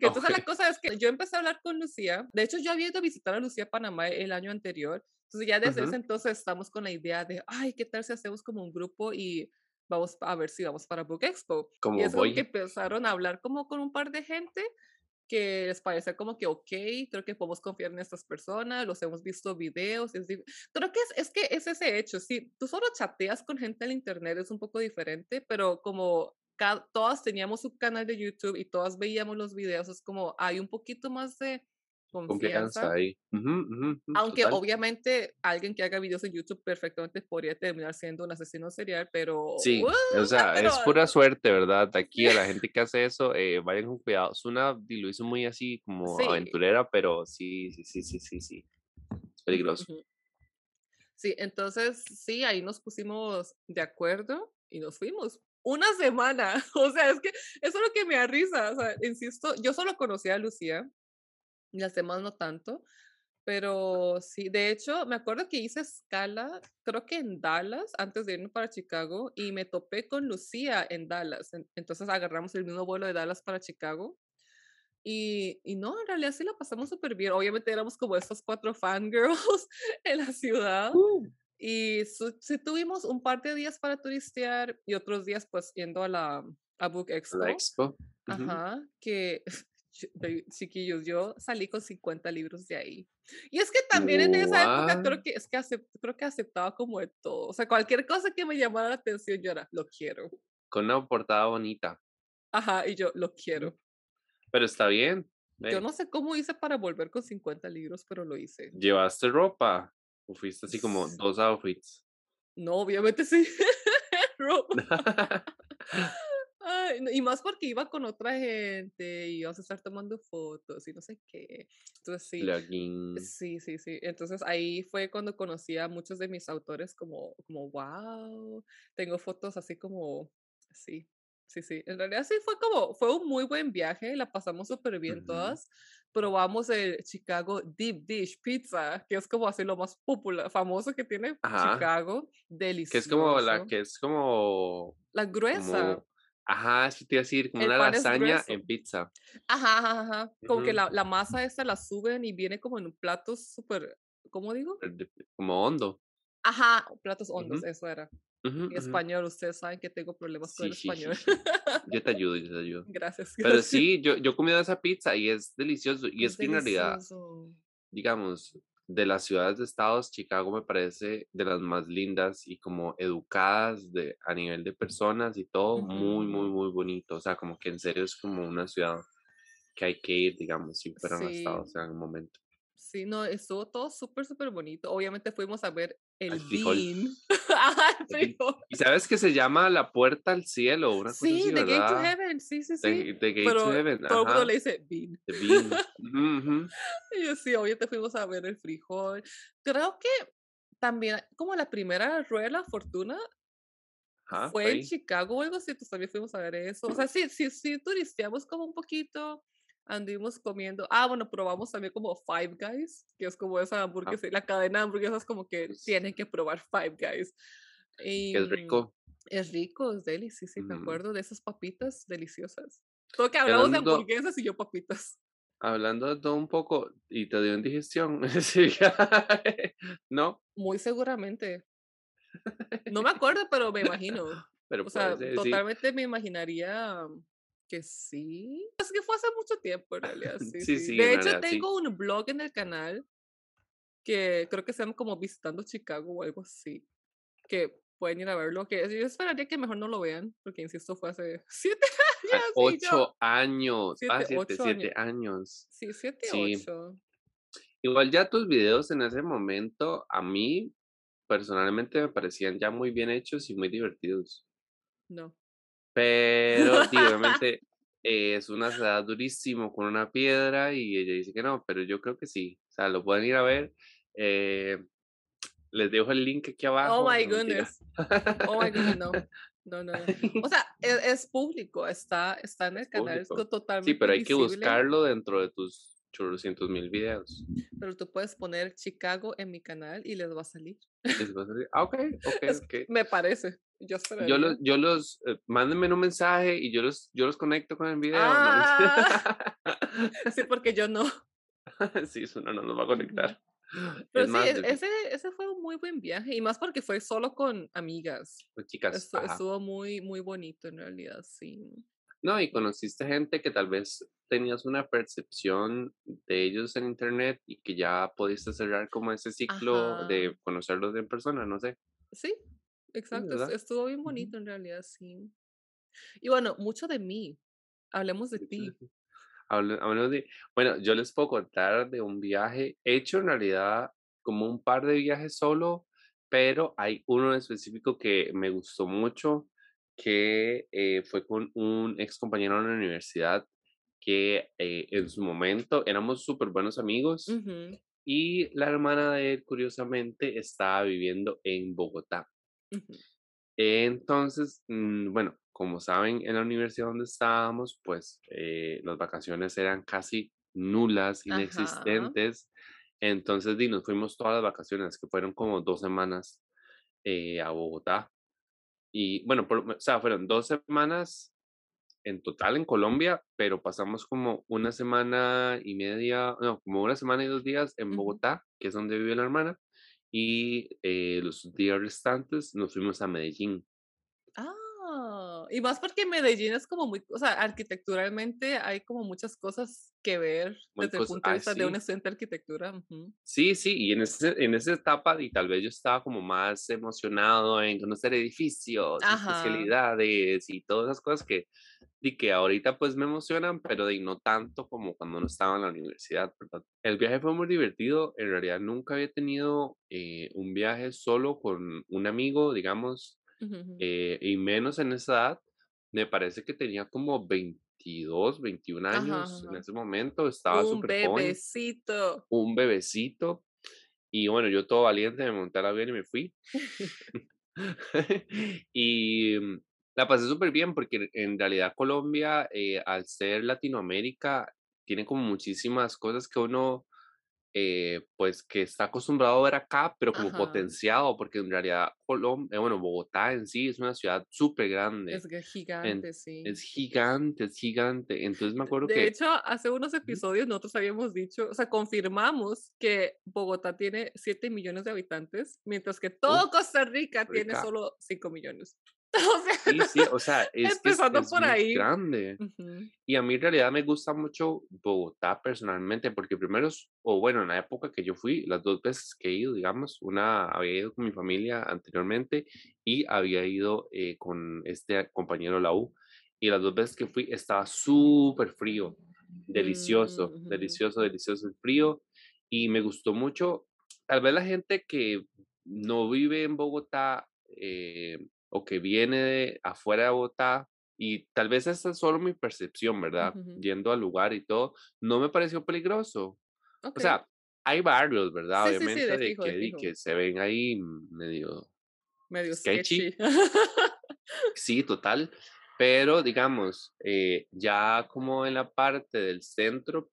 que entonces la cosa es que yo empecé a hablar con Lucía, de hecho yo había ido a visitar a Lucía Panamá el año anterior, entonces ya desde ese entonces estamos con la idea de, ay, ¿qué tal si hacemos como un grupo y vamos a ver si vamos para Book Expo? Como y es voy. que empezaron a hablar como con un par de gente que les parece como que, ok, creo que podemos confiar en estas personas, los hemos visto videos, es creo que es, es que es ese hecho, sí, tú solo chateas con gente en internet, es un poco diferente, pero como todas teníamos un canal de YouTube y todas veíamos los videos, es como hay un poquito más de confianza. ahí. Aunque obviamente alguien que haga videos en YouTube perfectamente podría terminar siendo un asesino serial, pero... Sí, o sea, es pura suerte, ¿verdad? Aquí a la [laughs] gente que hace eso, eh, vayan con cuidado. Es una dilución muy así como aventurera, pero sí, sí, sí, sí, sí, sí. Es peligroso. Sí, entonces sí, ahí nos pusimos de acuerdo y nos fuimos. Una semana, [laughs] o sea, es que eso es lo que me da risa, o sea, insisto, yo solo conocía a Lucía, las demás no tanto, pero sí, de hecho, me acuerdo que hice escala, creo que en Dallas, antes de irme para Chicago, y me topé con Lucía en Dallas. Entonces agarramos el mismo vuelo de Dallas para Chicago. Y, y no, en realidad sí la pasamos súper bien. Obviamente éramos como estos cuatro fangirls [laughs] en la ciudad. Uh. Y sí tuvimos un par de días para turistear y otros días pues yendo a la a Book Expo. La Expo. Ajá, que [laughs] chiquillos, yo salí con 50 libros de ahí. Y es que también en esa época creo que, es que creo que aceptaba como de todo. O sea, cualquier cosa que me llamara la atención, yo era, lo quiero. Con una portada bonita. Ajá, y yo, lo quiero. Pero está bien. Yo no sé cómo hice para volver con 50 libros, pero lo hice. ¿Llevaste ropa? ¿O fuiste así como dos outfits? No, obviamente sí. [laughs] ropa. [laughs] [laughs] y más porque iba con otra gente y íbamos a estar tomando fotos y no sé qué. Entonces sí. Sí, sí, sí. Entonces ahí fue cuando conocí a muchos de mis autores como, como, wow, tengo fotos así como, sí, sí, sí. En realidad sí fue como, fue un muy buen viaje, la pasamos súper bien todas. Probamos el Chicago Deep Dish Pizza, que es como así lo más popular, famoso que tiene Chicago. Delicioso. Que es como la que es como... La gruesa. Ajá, eso te iba a decir, como una lasaña en pizza. Ajá, ajá, ajá. Como que la, la, masa esta la suben y viene como en un plato súper, ¿cómo digo? Como hondo. Ajá, platos hondos, eso era. en español, ustedes saben que tengo problemas con el español. Sí, yo te ayudo, yo te ayudo. [laughs] Gracias, Pero sí, yo, yo he comido esa pizza y es delicioso. Y es, que en realidad, digamos, de las ciudades de estados, Chicago me parece de las más lindas y como educadas de, a nivel de personas y todo, muy, muy, muy bonito. O sea, como que en serio es como una ciudad que hay que ir, digamos, si fueran sí. estados en algún momento. Sí, no, estuvo todo súper, súper bonito. Obviamente fuimos a ver el, Bean. [laughs] [laughs] y sabes que se llama La Puerta al Cielo, una cosa Sí, así, The Gate to Heaven, sí, sí, sí. The, Gate to Heaven, Todo el mundo le dice Bean. The Bean. [laughs] uh -huh. Y yo, sí, obviamente fuimos a ver el frijol. Creo que también, como la primera rueda de la fortuna, Ajá, fue en Chicago o algo así, pues también fuimos a ver eso. O sea, sí, sí, sí, turisteamos como un poquito anduvimos comiendo. Ah, bueno, probamos también como Five Guys, que es como esa hamburguesa, ah. la cadena de hamburguesas como que tienen que probar Five Guys. Y, es rico. Es rico, es deli, sí, sí, me acuerdo de esas papitas deliciosas. Todo que hablamos Hablando, de hamburguesas y yo papitas. Hablando de todo un poco, y te dio indigestión. [laughs] ¿no? Muy seguramente. No me acuerdo, pero me imagino. [laughs] Pero o sea, totalmente me imaginaría que sí. Es que fue hace mucho tiempo en realidad. [laughs] Sí, sí, sí. de hecho, realidad, tengo un blog en el canal que creo que se llama como Visitando Chicago o algo así. que pueden ir a verlo, que yo esperaría que mejor no lo vean, porque insisto, fue hace [laughs] siete Ah, años. y yo- Ocho años. ah, Siete, siete, ocho siete años. Sí, siete, Sí. ocho. Igual ya tus videos en ese momento, a mí personalmente me parecían ya muy bien hechos y muy divertidos. No. Pero sí, [laughs] obviamente eh, es una ciudad durísimo con una piedra y ella dice que no, pero yo creo que sí. O sea, lo pueden ir a ver. eh, les dejo el link aquí abajo. Oh my no, goodness. Oh my goodness, no. [laughs] No, no, no. O sea, es, es público, está, está en el canal, es totalmente Sí, pero hay que buscarlo dentro de tus chorrocientos mil videos. Pero tú puedes poner Chicago en mi canal y les va a salir. Les vas a decir, Ah, ok, ok, [laughs] Es- ok. Me parece. Yo esperaría. Yo los, yo los, eh, mándenme un mensaje y yo los, yo los conecto con el video. ¿no? [laughs] Ah. [laughs] Sí, porque yo no. sí, eso no, no nos va a conectar. Pero es sí, más, ese, ese fue un muy buen viaje. Y más porque fue solo con amigas. pues, chicas, estuvo muy, muy bonito en realidad, sí. No, y conociste gente que tal vez tenías una percepción de ellos en internet y que ya pudiste cerrar como ese ciclo de conocerlos en persona, no sé. Sí, exacto. Estuvo bien bonito en realidad, sí. Y bueno, mucho de mí. Hablemos de ti. Hablemos de, bueno, yo les puedo contar de un viaje hecho en realidad como un par de viajes solo, pero hay uno en específico que me gustó mucho, que eh, fue con un ex compañero de la universidad que eh, en su momento éramos súper buenos amigos y la hermana de él, curiosamente, estaba viviendo en Bogotá. Entonces, mm, bueno, como saben, en la universidad donde estábamos, pues eh, las vacaciones eran casi nulas, Ajá. inexistentes. Entonces, di, nos fuimos todas las vacaciones, que fueron como dos semanas eh, a Bogotá. Y bueno, por- o sea, fueron dos semanas en total en Colombia, pero pasamos como una semana y media, no, como una semana y dos días en. Bogotá, que es donde vive la hermana. Y eh, los días restantes nos fuimos a Medellín. Ah, y más porque Medellín es como muy, o sea, arquitecturalmente hay como muchas cosas que ver Muy desde el punto de vista de un sí. estudiante de arquitectura. ujú. Sí, sí, y en, ese, en esa etapa, y tal vez yo estaba como más emocionado en conocer edificios, Ajá. especialidades y todas esas cosas que, y que ahorita pues me emocionan, pero de no tanto como cuando no estaba en la universidad, ¿verdad? El viaje fue muy divertido, en realidad nunca había tenido eh, un viaje solo con un amigo, digamos, Eh, y menos en esa edad, me parece que tenía como 22, 21 Ajá, años en ese momento, estaba Un súper joven bebecito. un bebecito. Y bueno, yo todo valiente me monté al avión y me fui. [laughs] [laughs] y mm, la pasé súper bien porque en realidad Colombia, eh, al ser Latinoamérica, tiene como muchísimas cosas que uno, eh, pues, que está acostumbrado a ver acá, pero como Ajá. potenciado, porque en realidad Colombia, bueno, Bogotá en sí es una ciudad súper grande. Es gigante, sí. Es gigante, es gigante. Entonces me acuerdo De que... hecho, hace unos episodios nosotros habíamos dicho, o sea, confirmamos que Bogotá tiene 7 millones de habitantes, mientras que todo Costa Rica tiene Rica. solo 5 millones. [laughs] O Sí, sí, o sea, es que es, por muy grande. Y a mí en realidad me gusta mucho Bogotá personalmente, porque primero, es- o bueno, en la época que yo fui, las dos veces que he ido, digamos, una había ido con mi familia anteriormente y había ido eh, con este compañero la U. Y las dos veces que fui estaba súper frío, delicioso, Mm, delicioso, delicioso el frío. Y me gustó mucho, tal vez la gente que no vive en Bogotá eh, o que viene de afuera de Bogotá, y tal vez esa es solo mi percepción, ¿verdad? Yendo al lugar y todo, no me pareció peligroso. ok. O sea, hay barrios, ¿verdad? Sí, sí, sí, Obviamente, de de, fijo, de que, fijo. que se ven ahí medio medio sketchy. sketchy. Sí, total. Pero digamos, eh, ya como en la parte del centro,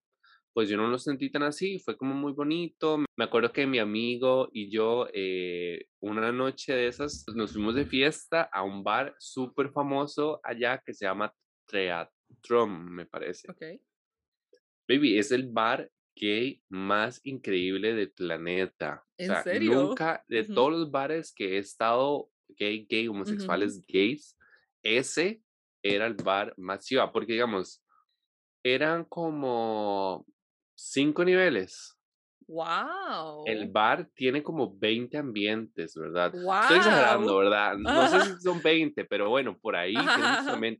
pues yo no lo sentí tan así, fue como muy bonito. Me acuerdo que mi amigo y yo, eh, una noche de esas, pues, nos fuimos de fiesta a un bar súper famoso allá que se llama Treatron, me parece. ok. Baby, es el bar gay más increíble del planeta. O ¿En sea, serio? nunca, de todos los bares que he estado, gay, gay, homosexuales, gays, ese era el bar más chiva, porque digamos, eran como cinco niveles Wow. El bar tiene como 20 ambientes, ¿verdad? Estoy exagerando, Wow. ¿verdad? No sé si [laughs] son 20, pero bueno, por ahí.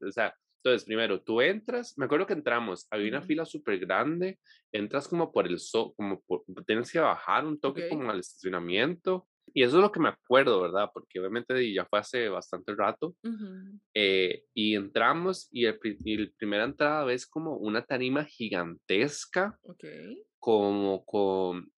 O sea, entonces, primero, tú entras, me acuerdo que entramos, había una fila súper grande, entras como por el so, como por, tienes que bajar un toque Okey. como al estacionamiento. Y eso es lo que me acuerdo, ¿verdad? Porque obviamente ya fue hace bastante rato. Ujú. eh, y entramos y el, y el primera entrada ves como una tarima gigantesca como con,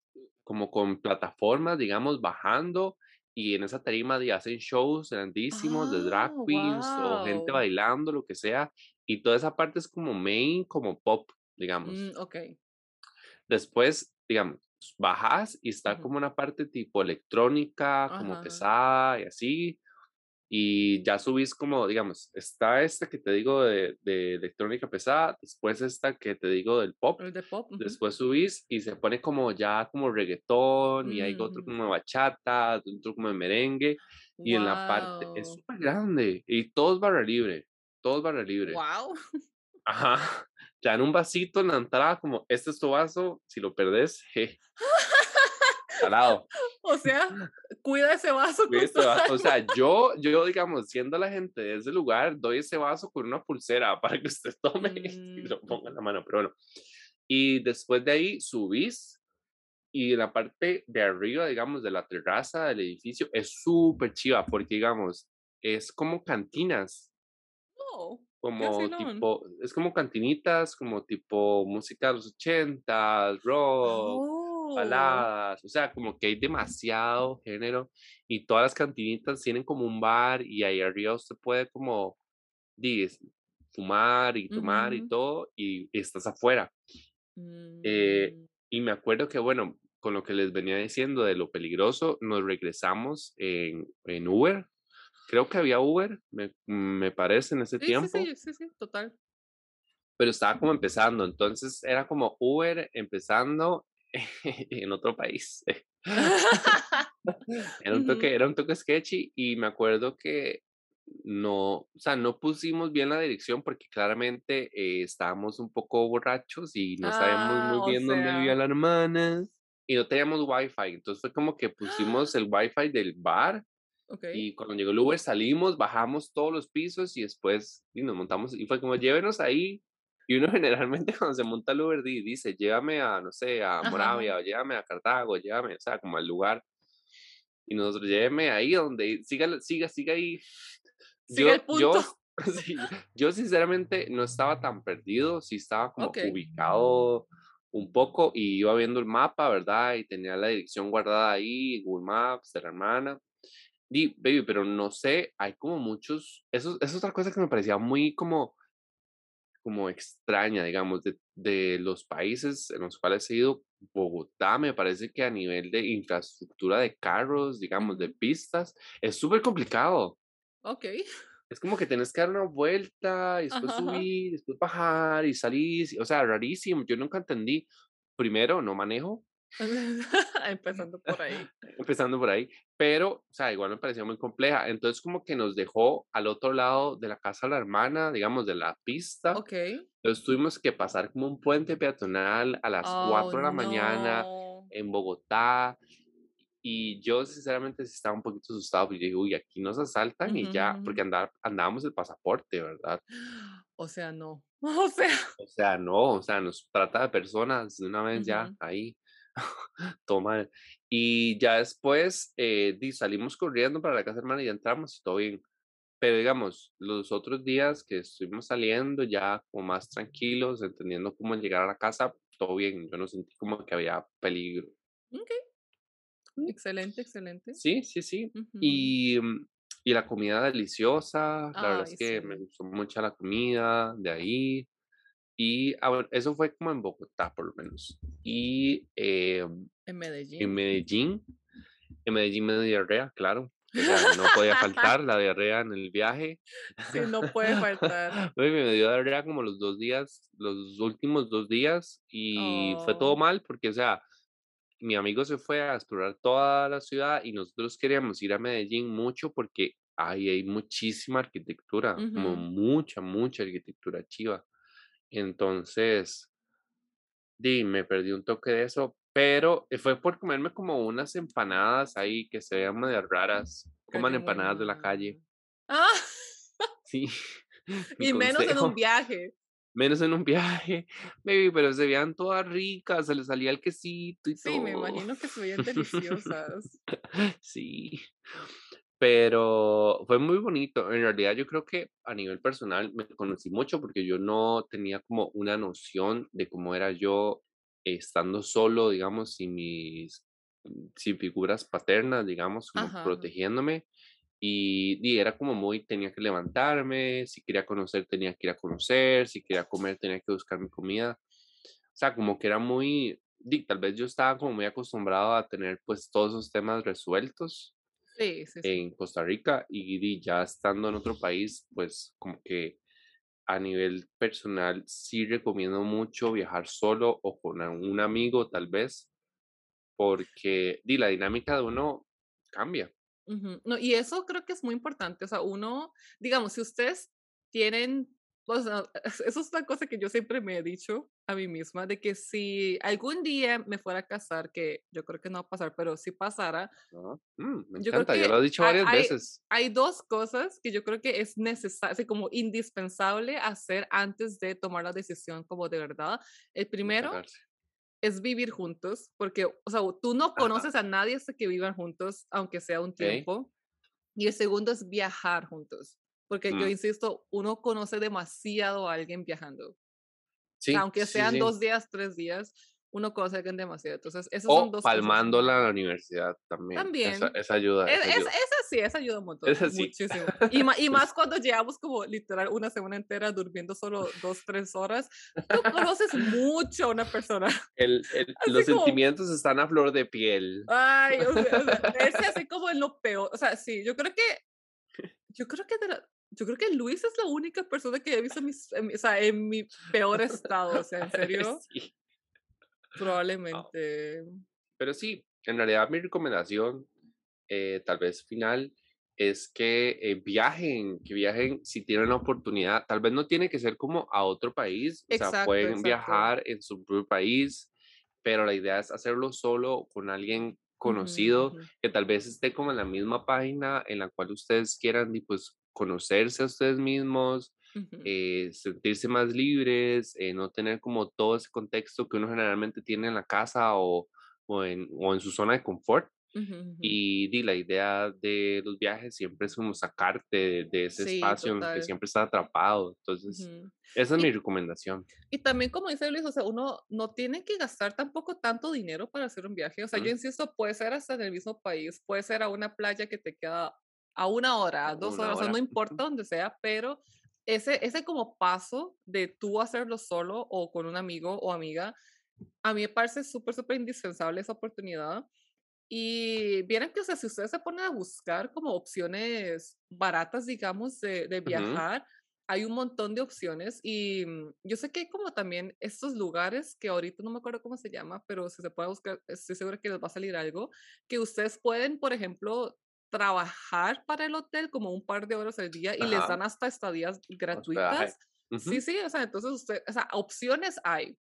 como con plataformas, digamos, bajando, y en esa tarima hacen shows grandísimos de drag Ah, queens o gente wow. bailando, lo que sea, y toda esa parte es como main, como pop, digamos. Mm, okey. Después, digamos, bajas y está como una parte tipo electrónica, como pesada y así, y ya subís como, digamos, está esta que te digo de, de electrónica pesada, después esta que te digo del pop, El de pop, ujú. después subís y se pone como ya como reggaetón y hay otro Mm, como bachata, otro como de merengue y en la parte es súper grande y todo es barra libre, todo es barra libre. Wow. [laughs] Ajá, te dan un vasito en la entrada como, este es tu vaso, si lo perdés, je, [laughs] salado. O sea, cuida ese vaso con ¿Viste? toda va? O sea, yo, yo, digamos, siendo la gente de ese lugar, doy ese vaso con una pulsera [laughs] para que usted tome y Mm, lo ponga en la mano, pero bueno. Y después de ahí subís y en la parte de arriba, digamos, de la terraza del edificio es súper chiva porque, digamos, es como cantinas, qué como tipo, es como cantinitas, como tipo música de los ochentas, rock, Oh. baladas, o sea, como que hay demasiado género y todas las cantinitas tienen como un bar y ahí arriba usted puede como di, es- fumar y tomar y Ujú. todo y estás afuera. Eh, Mm. y me acuerdo que, bueno, con lo que les venía diciendo de lo peligroso, nos regresamos en, en Uber. Creo que había Uber, me, me parece, en ese Sí, tiempo, sí, sí, sí, total. pero estaba como empezando. Entonces era como Uber empezando [laughs] en otro país. [laughs] Era un toque, era un toque sketchy y me acuerdo que no, o sea, no pusimos bien la dirección porque claramente eh, estábamos un poco borrachos y no sabíamos Ah, muy bien dónde vivía sea. la hermana y no teníamos wifi. Entonces fue como que pusimos el wifi del bar Okey. y cuando llegó el Uber salimos, bajamos todos los pisos y después y nos montamos y fue como llévenos ahí. Y uno [laughs] generalmente cuando se monta el Uber di- dice, llévame a, no sé, a Ajá, ajá. Moravia, o llévame a Cartago, llévame, o sea, como al lugar y nosotros lléveme ahí donde siga, siga, siga ahí. Yo, el punto. yo, [laughs] sí, yo sinceramente no estaba tan perdido, sí estaba como Okey. ubicado un poco y iba viendo el mapa, ¿verdad? Y tenía la dirección guardada ahí, Google Maps de la hermana. Y, baby, pero no sé, hay como muchos, eso, es otra cosa que me parecía muy como, como extraña, digamos, de, de los países en los cuales he ido, Bogotá me parece que a nivel de infraestructura de carros, digamos, de pistas, es súper complicado. Okey. Es como que tenés que dar una vuelta y después Ajá, ajá. subir, después bajar y salir, o sea, rarísimo. Yo nunca entendí. Primero, no manejo, [laughs] Empezando por ahí. [laughs] empezando por ahí, pero, o sea, igual me parecía muy compleja. Entonces, como que nos dejó al otro lado de la casa de la hermana, digamos, de la pista. Okey. Entonces, tuvimos que pasar como un puente peatonal a las Oh, 4 de la mañana no. en Bogotá. Y yo, sinceramente, sí estaba un poquito asustado, porque dije, uy, aquí nos asaltan Ujú, y ujú, ya, porque andaba, andábamos el pasaporte, ¿verdad? [gasps] O sea, no. [laughs] O sea. O sea, no, o sea, nos trata de personas de una vez ya, Ujú. [laughs] toma. Y ya después eh, salimos corriendo para la casa hermana y entramos y todo bien. Pero digamos, los otros días que estuvimos saliendo ya como más tranquilos, entendiendo cómo llegar a la casa, todo bien. Yo no sentí como que había peligro. Okey. Mm, Excelente, excelente. Sí, sí, sí. Y, mm, y la comida deliciosa, la verdad es que me gustó mucho la comida de ahí. Y, ah, eso fue como en Bogotá, por lo menos. Y, em, En en Medellín. Medellín, en Medellín me dio diarrea, claro. O sea, no podía [laughs] faltar la diarrea en el viaje. Sí, no puede faltar. [laughs] Me dio diarrea como los 2 días, los últimos 2 días, y fue todo Oh. mal porque, o sea, mi amigo se fue a explorar toda la ciudad y nosotros queríamos ir a Medellín mucho porque ahí hay muchísima arquitectura, como Ujú. mucha, mucha arquitectura chiva. Entonces, di, me perdí un toque de eso, Pero eh, fue por comerme como unas empanadas ahí que se veían medio raras. Coman empanadas de la calle. Ah, [laughs] Sí, [laughs] y menos en un viaje. Menos en un viaje, [laughs] baby, pero se veían todas ricas, se les salía el quesito y Sí, me todo. imagino que se veían deliciosas. Sí, pero fue muy bonito. En realidad yo creo que a nivel personal me conocí mucho porque yo no tenía como una noción de cómo era yo estando solo, digamos, sin mis, sin figuras paternas, digamos, como Ajá, ajá. protegiéndome. Y, y era como muy, tenía que levantarme, si quería conocer, tenía que ir a conocer, si quería comer, tenía que buscar mi comida. O sea, como que era muy, tal vez yo estaba como muy acostumbrado a tener pues todos esos temas resueltos Sí, en Costa Rica y, ya estando en otro país, pues como que a nivel personal sí recomiendo mucho viajar solo o con un amigo tal vez, porque di, la dinámica de uno cambia. No, y eso creo que es muy importante. O sea, uno, digamos, si ustedes tienen, o sea, es- [laughs] eso es una cosa que yo siempre me he dicho a mí misma, de que si algún día me fuera a casar, que yo creo que no va a pasar, pero si pasara, ¿no? Mm, me yo creo encanta, ya lo que he dicho varias hay, veces. hay dos cosas que yo creo que es necesario, así como indispensable hacer antes de tomar la decisión como de verdad. El primero es vivir juntos, porque, o sea, tú no Ajá, conoces a nadie hasta que vivan juntos, aunque sea un tiempo. Y el segundo es viajar juntos, porque yo Mm, insisto, uno conoce demasiado a alguien viajando. Sí, aunque sí, sean sí. dos días, tres días, uno alguien demasiado. Entonces, son O dos cosas. palmándola a la universidad también. Esa, También, esa ayuda, es, esa es- ayuda. esa sí, esa ayuda un montón, Esa sí. muchísimo. [laughs] Y, ma- y Esa más sí. cuando llevamos como literal una semana entera durmiendo solo dos, tres horas, tú conoces mucho a una persona. [laughs] El, el- los como, sentimientos están a flor de piel. ay, o sea, o sea, [laughs] verse así como en lo peor. O sea, sí, yo creo que Yo creo que de la- yo creo que Luis es la única persona que he visto en, mis- en o sea, en mi peor estado, o sea, en [laughs] serio, Sí. Probablemente. Pero sí, en realidad mi recomendación, eh, tal vez final, es que eh, viajen, que viajen si tienen la oportunidad. Tal vez no tiene que ser como a otro país, o sea, Exacto, pueden exacto. viajar en su propio país, pero la idea es hacerlo solo con alguien conocido ujú, que tal vez esté como en la misma página en la cual ustedes quieran y pues conocerse a ustedes mismos, ujú, eh, sentirse más libres, eh, no tener como todo ese contexto que uno generalmente tiene en la casa o, o, en, o en su zona de confort. Y, di, la idea de los viajes siempre es como sacarte de, de ese Sí, espacio en el que total. siempre estás atrapado. Entonces, ujú. esa es mi Y, recomendación. y también, como dice Luis, o sea, uno no tiene que gastar tampoco tanto dinero para hacer un viaje. O sea, yo ¿Mm? insisto, puede ser hasta en el mismo país, puede ser a una playa que te queda a una hora, a dos horas, o sea, no importa donde sea, pero ese, ese como paso de tú hacerlo solo o con un amigo o amiga, a mí me parece súper, súper indispensable esa oportunidad. Y vieran que, o sea, si ustedes se ponen a buscar como opciones baratas, digamos, de, de viajar, hay un montón de opciones y mm, yo sé que hay como también estos lugares que ahorita no me acuerdo cómo se llama, pero si se puede buscar, estoy segura que les va a salir algo, que ustedes pueden, por ejemplo, trabajar para el hotel como un par de horas al día y les dan hasta estadías gratuitas. Sí, sí, o sea, entonces usted, o sea, opciones hay.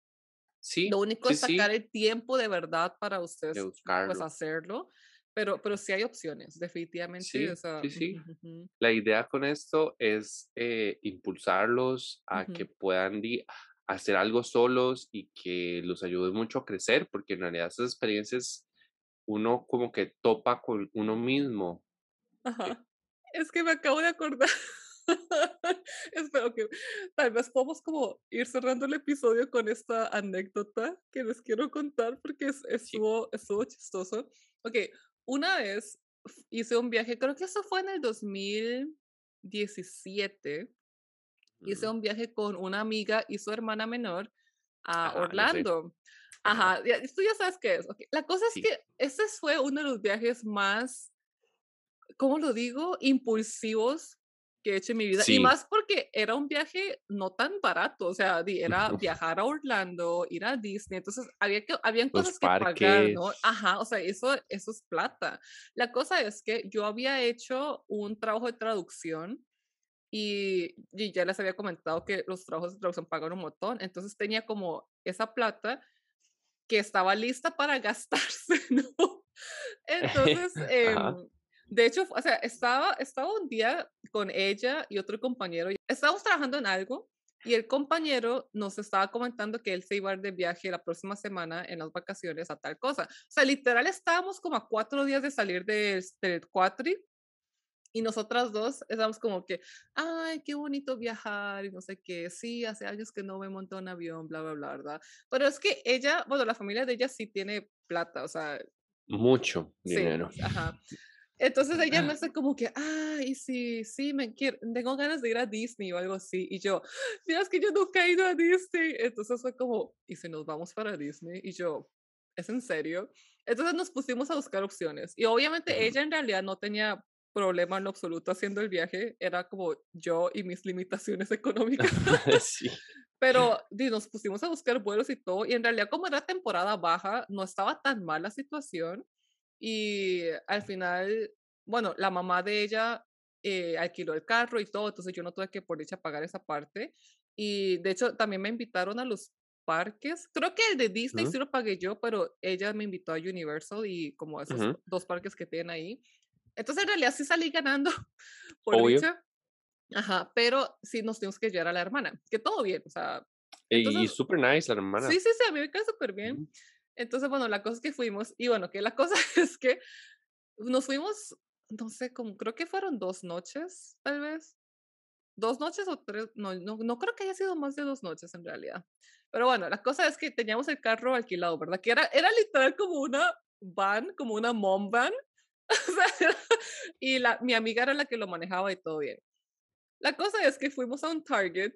Sí, Lo único sí, es sacar sí, el tiempo de verdad para de ustedes, pues, hacerlo, pero pero sí hay opciones, definitivamente, o Sí, sea, sí, La idea con esto es eh, impulsarlos a que puedan hacer algo solos y que los ayude mucho a crecer, porque en realidad esas experiencias uno como que topa con uno mismo. Eh, Ajá. Es que me acabo de acordar. [laughs] Espero que tal vez podamos como ir cerrando el episodio con esta anécdota que les quiero contar porque es estuvo estuvo chistoso. Okey, una vez hice un viaje, creo que eso fue en el 2017. Hice un viaje con una amiga y su hermana menor a Ajá. Orlando. Ajá, Ajá, ya tú ya sabes qué es. Okey, la cosa es sí. que ese fue uno de los viajes más, ¿cómo lo digo? Impulsivos que he hecho en mi vida. Y más porque era un viaje no tan barato, o sea, [laughs] era viajar a Orlando, ir a Disney, entonces había que habían cosas que pagar, ¿no? Ajá, o sea, eso eso es plata. La cosa es que yo había hecho un trabajo de traducción y, y ya les había comentado que los trabajos de traducción pagan un montón, entonces tenía como esa plata que estaba lista para [laughs] gastarse, ¿no? [laughs] Entonces, em, de hecho, o sea, estaba, estaba un día con ella y otro compañero. Estábamos trabajando en algo y el compañero nos estaba comentando que él se iba de viaje la próxima semana en las vacaciones a tal cosa. O sea, literal estábamos como a cuatro días de salir del, del cuatri y nosotras dos estábamos como que, ay, qué bonito viajar y no sé qué, sí, hace años que no me montó un avión, bla, bla, bla, ¿verdad? Pero es que ella, bueno, la familia de ella sí tiene plata, o sea. Mucho dinero. Sí, ajá. Entonces ella me hace como que, ay, sí, sí, me quiero, tengo ganas de ir a Disney o algo así. Y yo, mira, es que yo nunca he ido a Disney. Entonces fue como, ¿y si nos vamos para Disney? Y yo, ¿es en serio? Entonces nos pusimos a buscar opciones. Y obviamente ella en realidad no tenía problema en absoluto haciendo el viaje, era como yo y mis limitaciones [laughs] económicas. [laughs] sí. Pero nos pusimos a buscar vuelos y todo, y en realidad como era temporada baja, no estaba tan mal la situación. Y al final, bueno, la mamá de ella eh, alquiló el carro y todo, entonces yo no tuve que por dicha pagar esa parte. Y de hecho también me invitaron a los parques. Creo que el de Disney sí lo pagué yo, pero ella me invitó a Universal y como esos dos parques que tienen ahí. Entonces, en realidad sí salí ganando [laughs] por Obvio. Ajá, pero sí nos tenemos que llevar a la hermana, que todo bien, o sea. y súper nice la hermana. Sí, sí, sí, a mí me queda súper bien. Entonces, bueno, la cosa es que fuimos, y bueno, que la cosa [laughs] es que nos fuimos, no sé, como creo que fueron dos noches, tal vez. Dos noches o tres, no, no, no creo que haya sido más de dos noches en realidad. Pero bueno, la cosa es que teníamos el carro alquilado, ¿verdad? Que era, era literal como una van, como una mom van, [laughs] y la, mi amiga era la que lo manejaba y todo bien. La cosa es que fuimos a un Target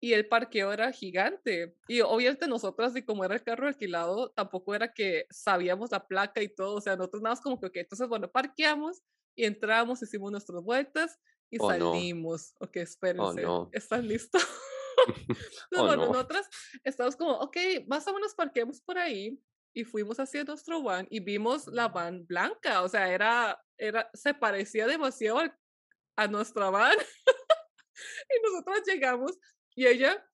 y el parqueo era gigante. Y obviamente nosotras, y como era el carro alquilado, tampoco era que sabíamos la placa y todo. O sea, nosotros nada más como que, ok, entonces, bueno, parqueamos y entramos, hicimos nuestras vueltas y oh, salimos. Ok, oh, espérense. ¿Están listos? [laughs] [laughs] Oh, bueno, nosotras estamos como, ok, más o menos parqueamos por ahí y fuimos hacia nuestro van y vimos la van blanca, o sea, era, era, se parecía demasiado a, nuestra van. [laughs] y nosotros llegamos y ella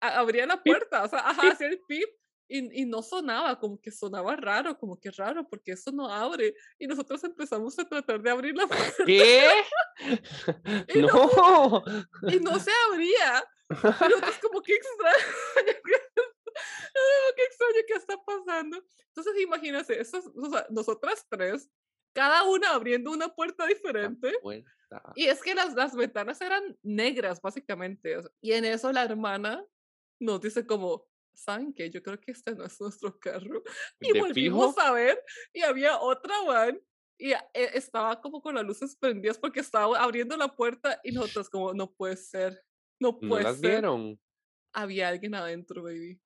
abría la puerta, o sea, ajá, hacía el pip y, y, no sonaba, como que sonaba raro, como que raro, porque eso no abre. Y nosotros empezamos a tratar de abrir la [laughs] puerta. ¿Qué? [laughs] y no. Y no se abría. Y nosotros como que extraño qué extraño que está pasando. Entonces, imagínense, nosotras tres, cada una abriendo una puerta diferente. Y es que las, las ventanas eran negras, básicamente. Y en eso la hermana nos dice como, ¿saben qué? Yo creo que este no es nuestro carro. [laughs] Y volvimos a ver y había otra van y e, estaba como con las luces prendidas porque estaba abriendo la puerta y nosotros como, no puede ser, no puede ¿No las ser. vieron? Había alguien adentro, baby.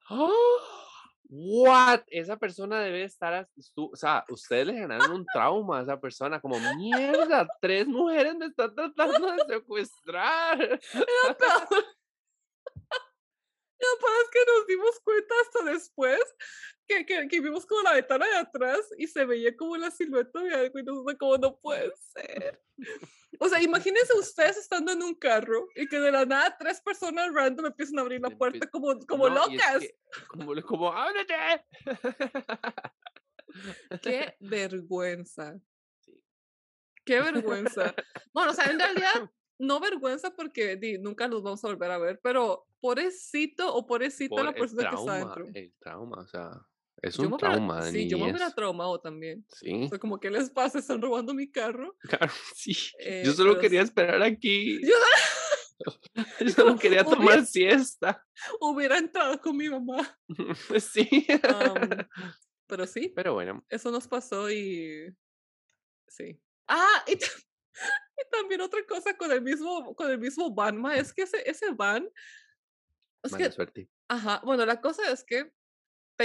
What? Esa persona debe estar, o sea, ustedes le generaron un trauma a esa persona, como mierda, tres mujeres me están tratando de [laughs] secuestrar. Que nos dimos cuenta hasta después que, que, que, vimos como la ventana de atrás y se veía como la silueta de algo y nosotros como no puede ser. O sea, imagínense ustedes estando en un carro y que de la nada tres personas random empiezan a abrir la puerta como, como locas. como, como, ábrete. Qué vergüenza. Qué vergüenza. Bueno, o sea, en realidad [laughs] no vergüenza porque di, nunca nos vamos a volver a ver, pero pobrecito o pobrecita la persona que está dentro. El trauma, o sea, es un trauma. de sí, yo me hubiera traumado también. Sí. O sea, como, ¿qué les pasa? Están robando mi carro. [laughs] Claro, sí. Eh, [laughs] yo [laughs] solo quería esperar aquí. Yo, solo quería tomar siesta. Hubiera entrado con mi mamá. sí. pero sí. Pero bueno. Eso nos pasó y. Sí. Ah, y, y también otra cosa con el mismo, con el mismo van, es que ese, ese van. Es que, suerte. Ajá, bueno, la cosa es que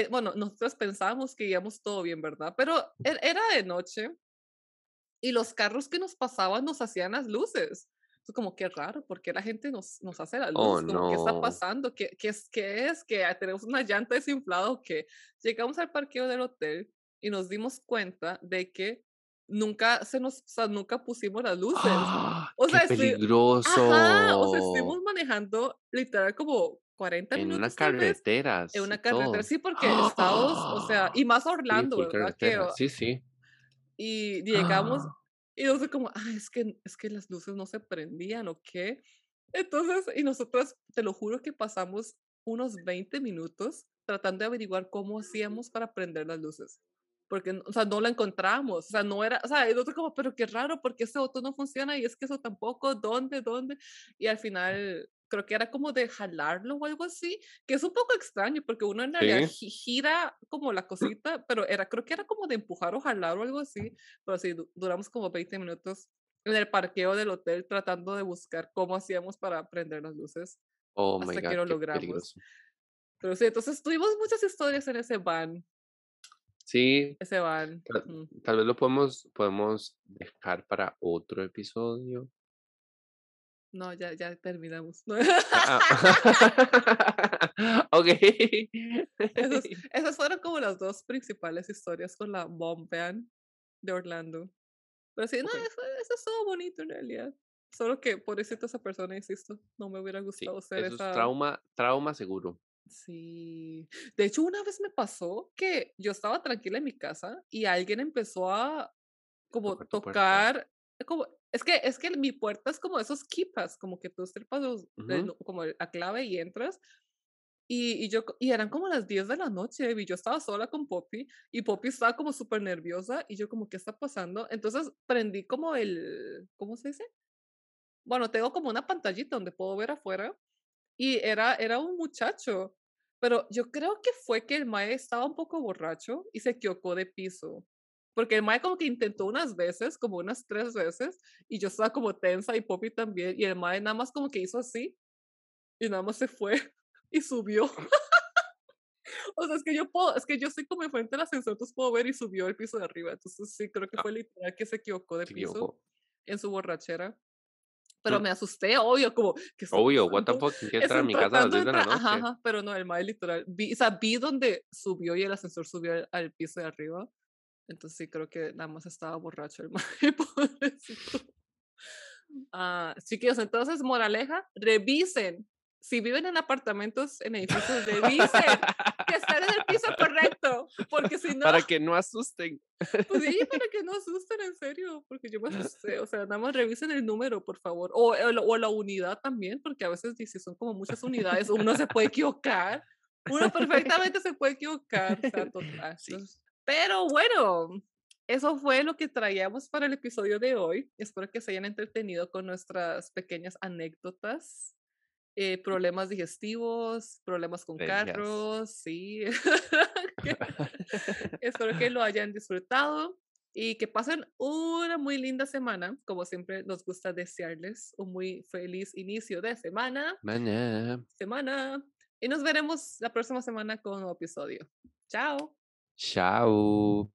bueno, nosotros pensábamos que íbamos todo bien, ¿verdad? Pero e, era de noche y los carros que nos pasaban nos hacían las luces. Es como que raro, porque la gente nos, nos hace la oh, luz? ¿Qué está pasando? ¿Qué, qué, es, ¿Qué es? ¿Que tenemos una llanta desinflada o qué? Llegamos al parqueo del hotel y nos dimos cuenta de que nunca se nos, o sea, nunca pusimos las luces. ¡Ah! o sea, ¡Qué peligroso! Ajá, o sea, estuvimos manejando literal como 40 En una minutos tal vez, en una sí, carretera. todo. Sí, porque Estados, o sea, y más Sí, Orlando, full ¿verdad? Que. Sí, sí. y llegamos y yo sé como, ah, es que, es que las luces no se prendían o qué. Entonces, y nosotros, te lo juro que pasamos unos 20 minutos tratando de averiguar cómo hacíamos para prender las luces. Porque, o sea, no la encontramos, o sea, no era, o sea, y nosotros como, pero qué raro, porque ese botón no funciona y es que eso tampoco, ¿dónde, dónde? Y al final, creo que era como de jalarlo o algo así, que es un poco extraño, porque uno en realidad Sí. gi- gira como la [clears throat] cosita, pero era, creo que era como de empujar o jalar o algo así, pero sí, du- duramos como 20 minutos en el parqueo del hotel tratando de buscar cómo hacíamos para prender las luces Oh my hasta que God, lo qué logramos. peligroso. Pero sí, entonces tuvimos muchas historias en ese van, Sí, ese van. tal, ujú. tal vez lo podemos, podemos dejar para otro episodio. No, ya, ya terminamos. Ah, ah. [laughs] ok. [laughs] Esos- [laughs] esas fueron como las dos principales historias con la bomb van de Orlando. Pero sí, no, Ok. eso, eso estuvo bonito en realidad. Solo que pobrecito esa persona, insisto, no me hubiera Sí, gustado ser eso es esa. trauma, trauma seguro. Sí. De hecho, una vez me pasó que yo estaba tranquila en mi casa y alguien empezó a como Tocar tocar, como, es que, es que mi puerta es como esos kipas, como que tú estripas los- el Ujú. nu- como el- la clave y entras. Y, y yo, y eran como las 10 de la noche y yo estaba sola con Poppy y Poppy estaba como súper nerviosa y yo como, ¿qué está pasando? Entonces prendí como el, ¿cómo se dice? Bueno, tengo como una pantallita donde puedo ver afuera y era, era un muchacho, pero yo creo que fue que el mae estaba un poco borracho y se equivocó de piso. Porque el mae como que intentó unas veces, como unas tres veces, y yo estaba como tensa y Poppy también, y el mae nada más como que hizo así, y nada más se fue [laughs] y subió. [laughs] o sea, es que yo puedo, es que yo estoy como enfrente del ascensor, entonces puedo ver y subió el piso de arriba. Entonces sí, creo que Ah. fue literal que se equivocó de piso en su borrachera. Pero me asusté, obvio, como, ¿qué está Obvio, what the fuck, ¿quién quiere entrar a Están mi casa a las tratando 10 de la entrar, ajá, noche? ajá, pero no, el mae literal, vi, o sea, vi donde subió y el ascensor subió al, al piso de arriba, entonces sí creo que nada más estaba borracho el [laughs] mae, pobrecito. Ah, chiquillos, entonces, moraleja, revisen, si viven en apartamentos, en edificios, revisen que estén en el piso correcto, porque si no, Para que no asusten. pues sí, [laughs] para que no asusten, en serio, porque yo me asusté. O sea, nada más revisen el número, por favor. O, o la- o la unidad también, porque a veces si son como muchas unidades, uno se puede equivocar. Uno perfectamente se puede equivocar. O sea, total. Sí. Pero bueno, eso fue lo que traíamos para el episodio de hoy. Espero que se hayan entretenido con nuestras pequeñas anécdotas. Eh, problemas digestivos, problemas con Bellas. carros, sí. [laughs] [laughs] Espero que lo hayan disfrutado y que pasen una muy linda semana. Como siempre, nos gusta desearles un muy feliz inicio de semana. Mañana. semana. Y nos veremos la próxima semana con un nuevo episodio. Chao. Chao.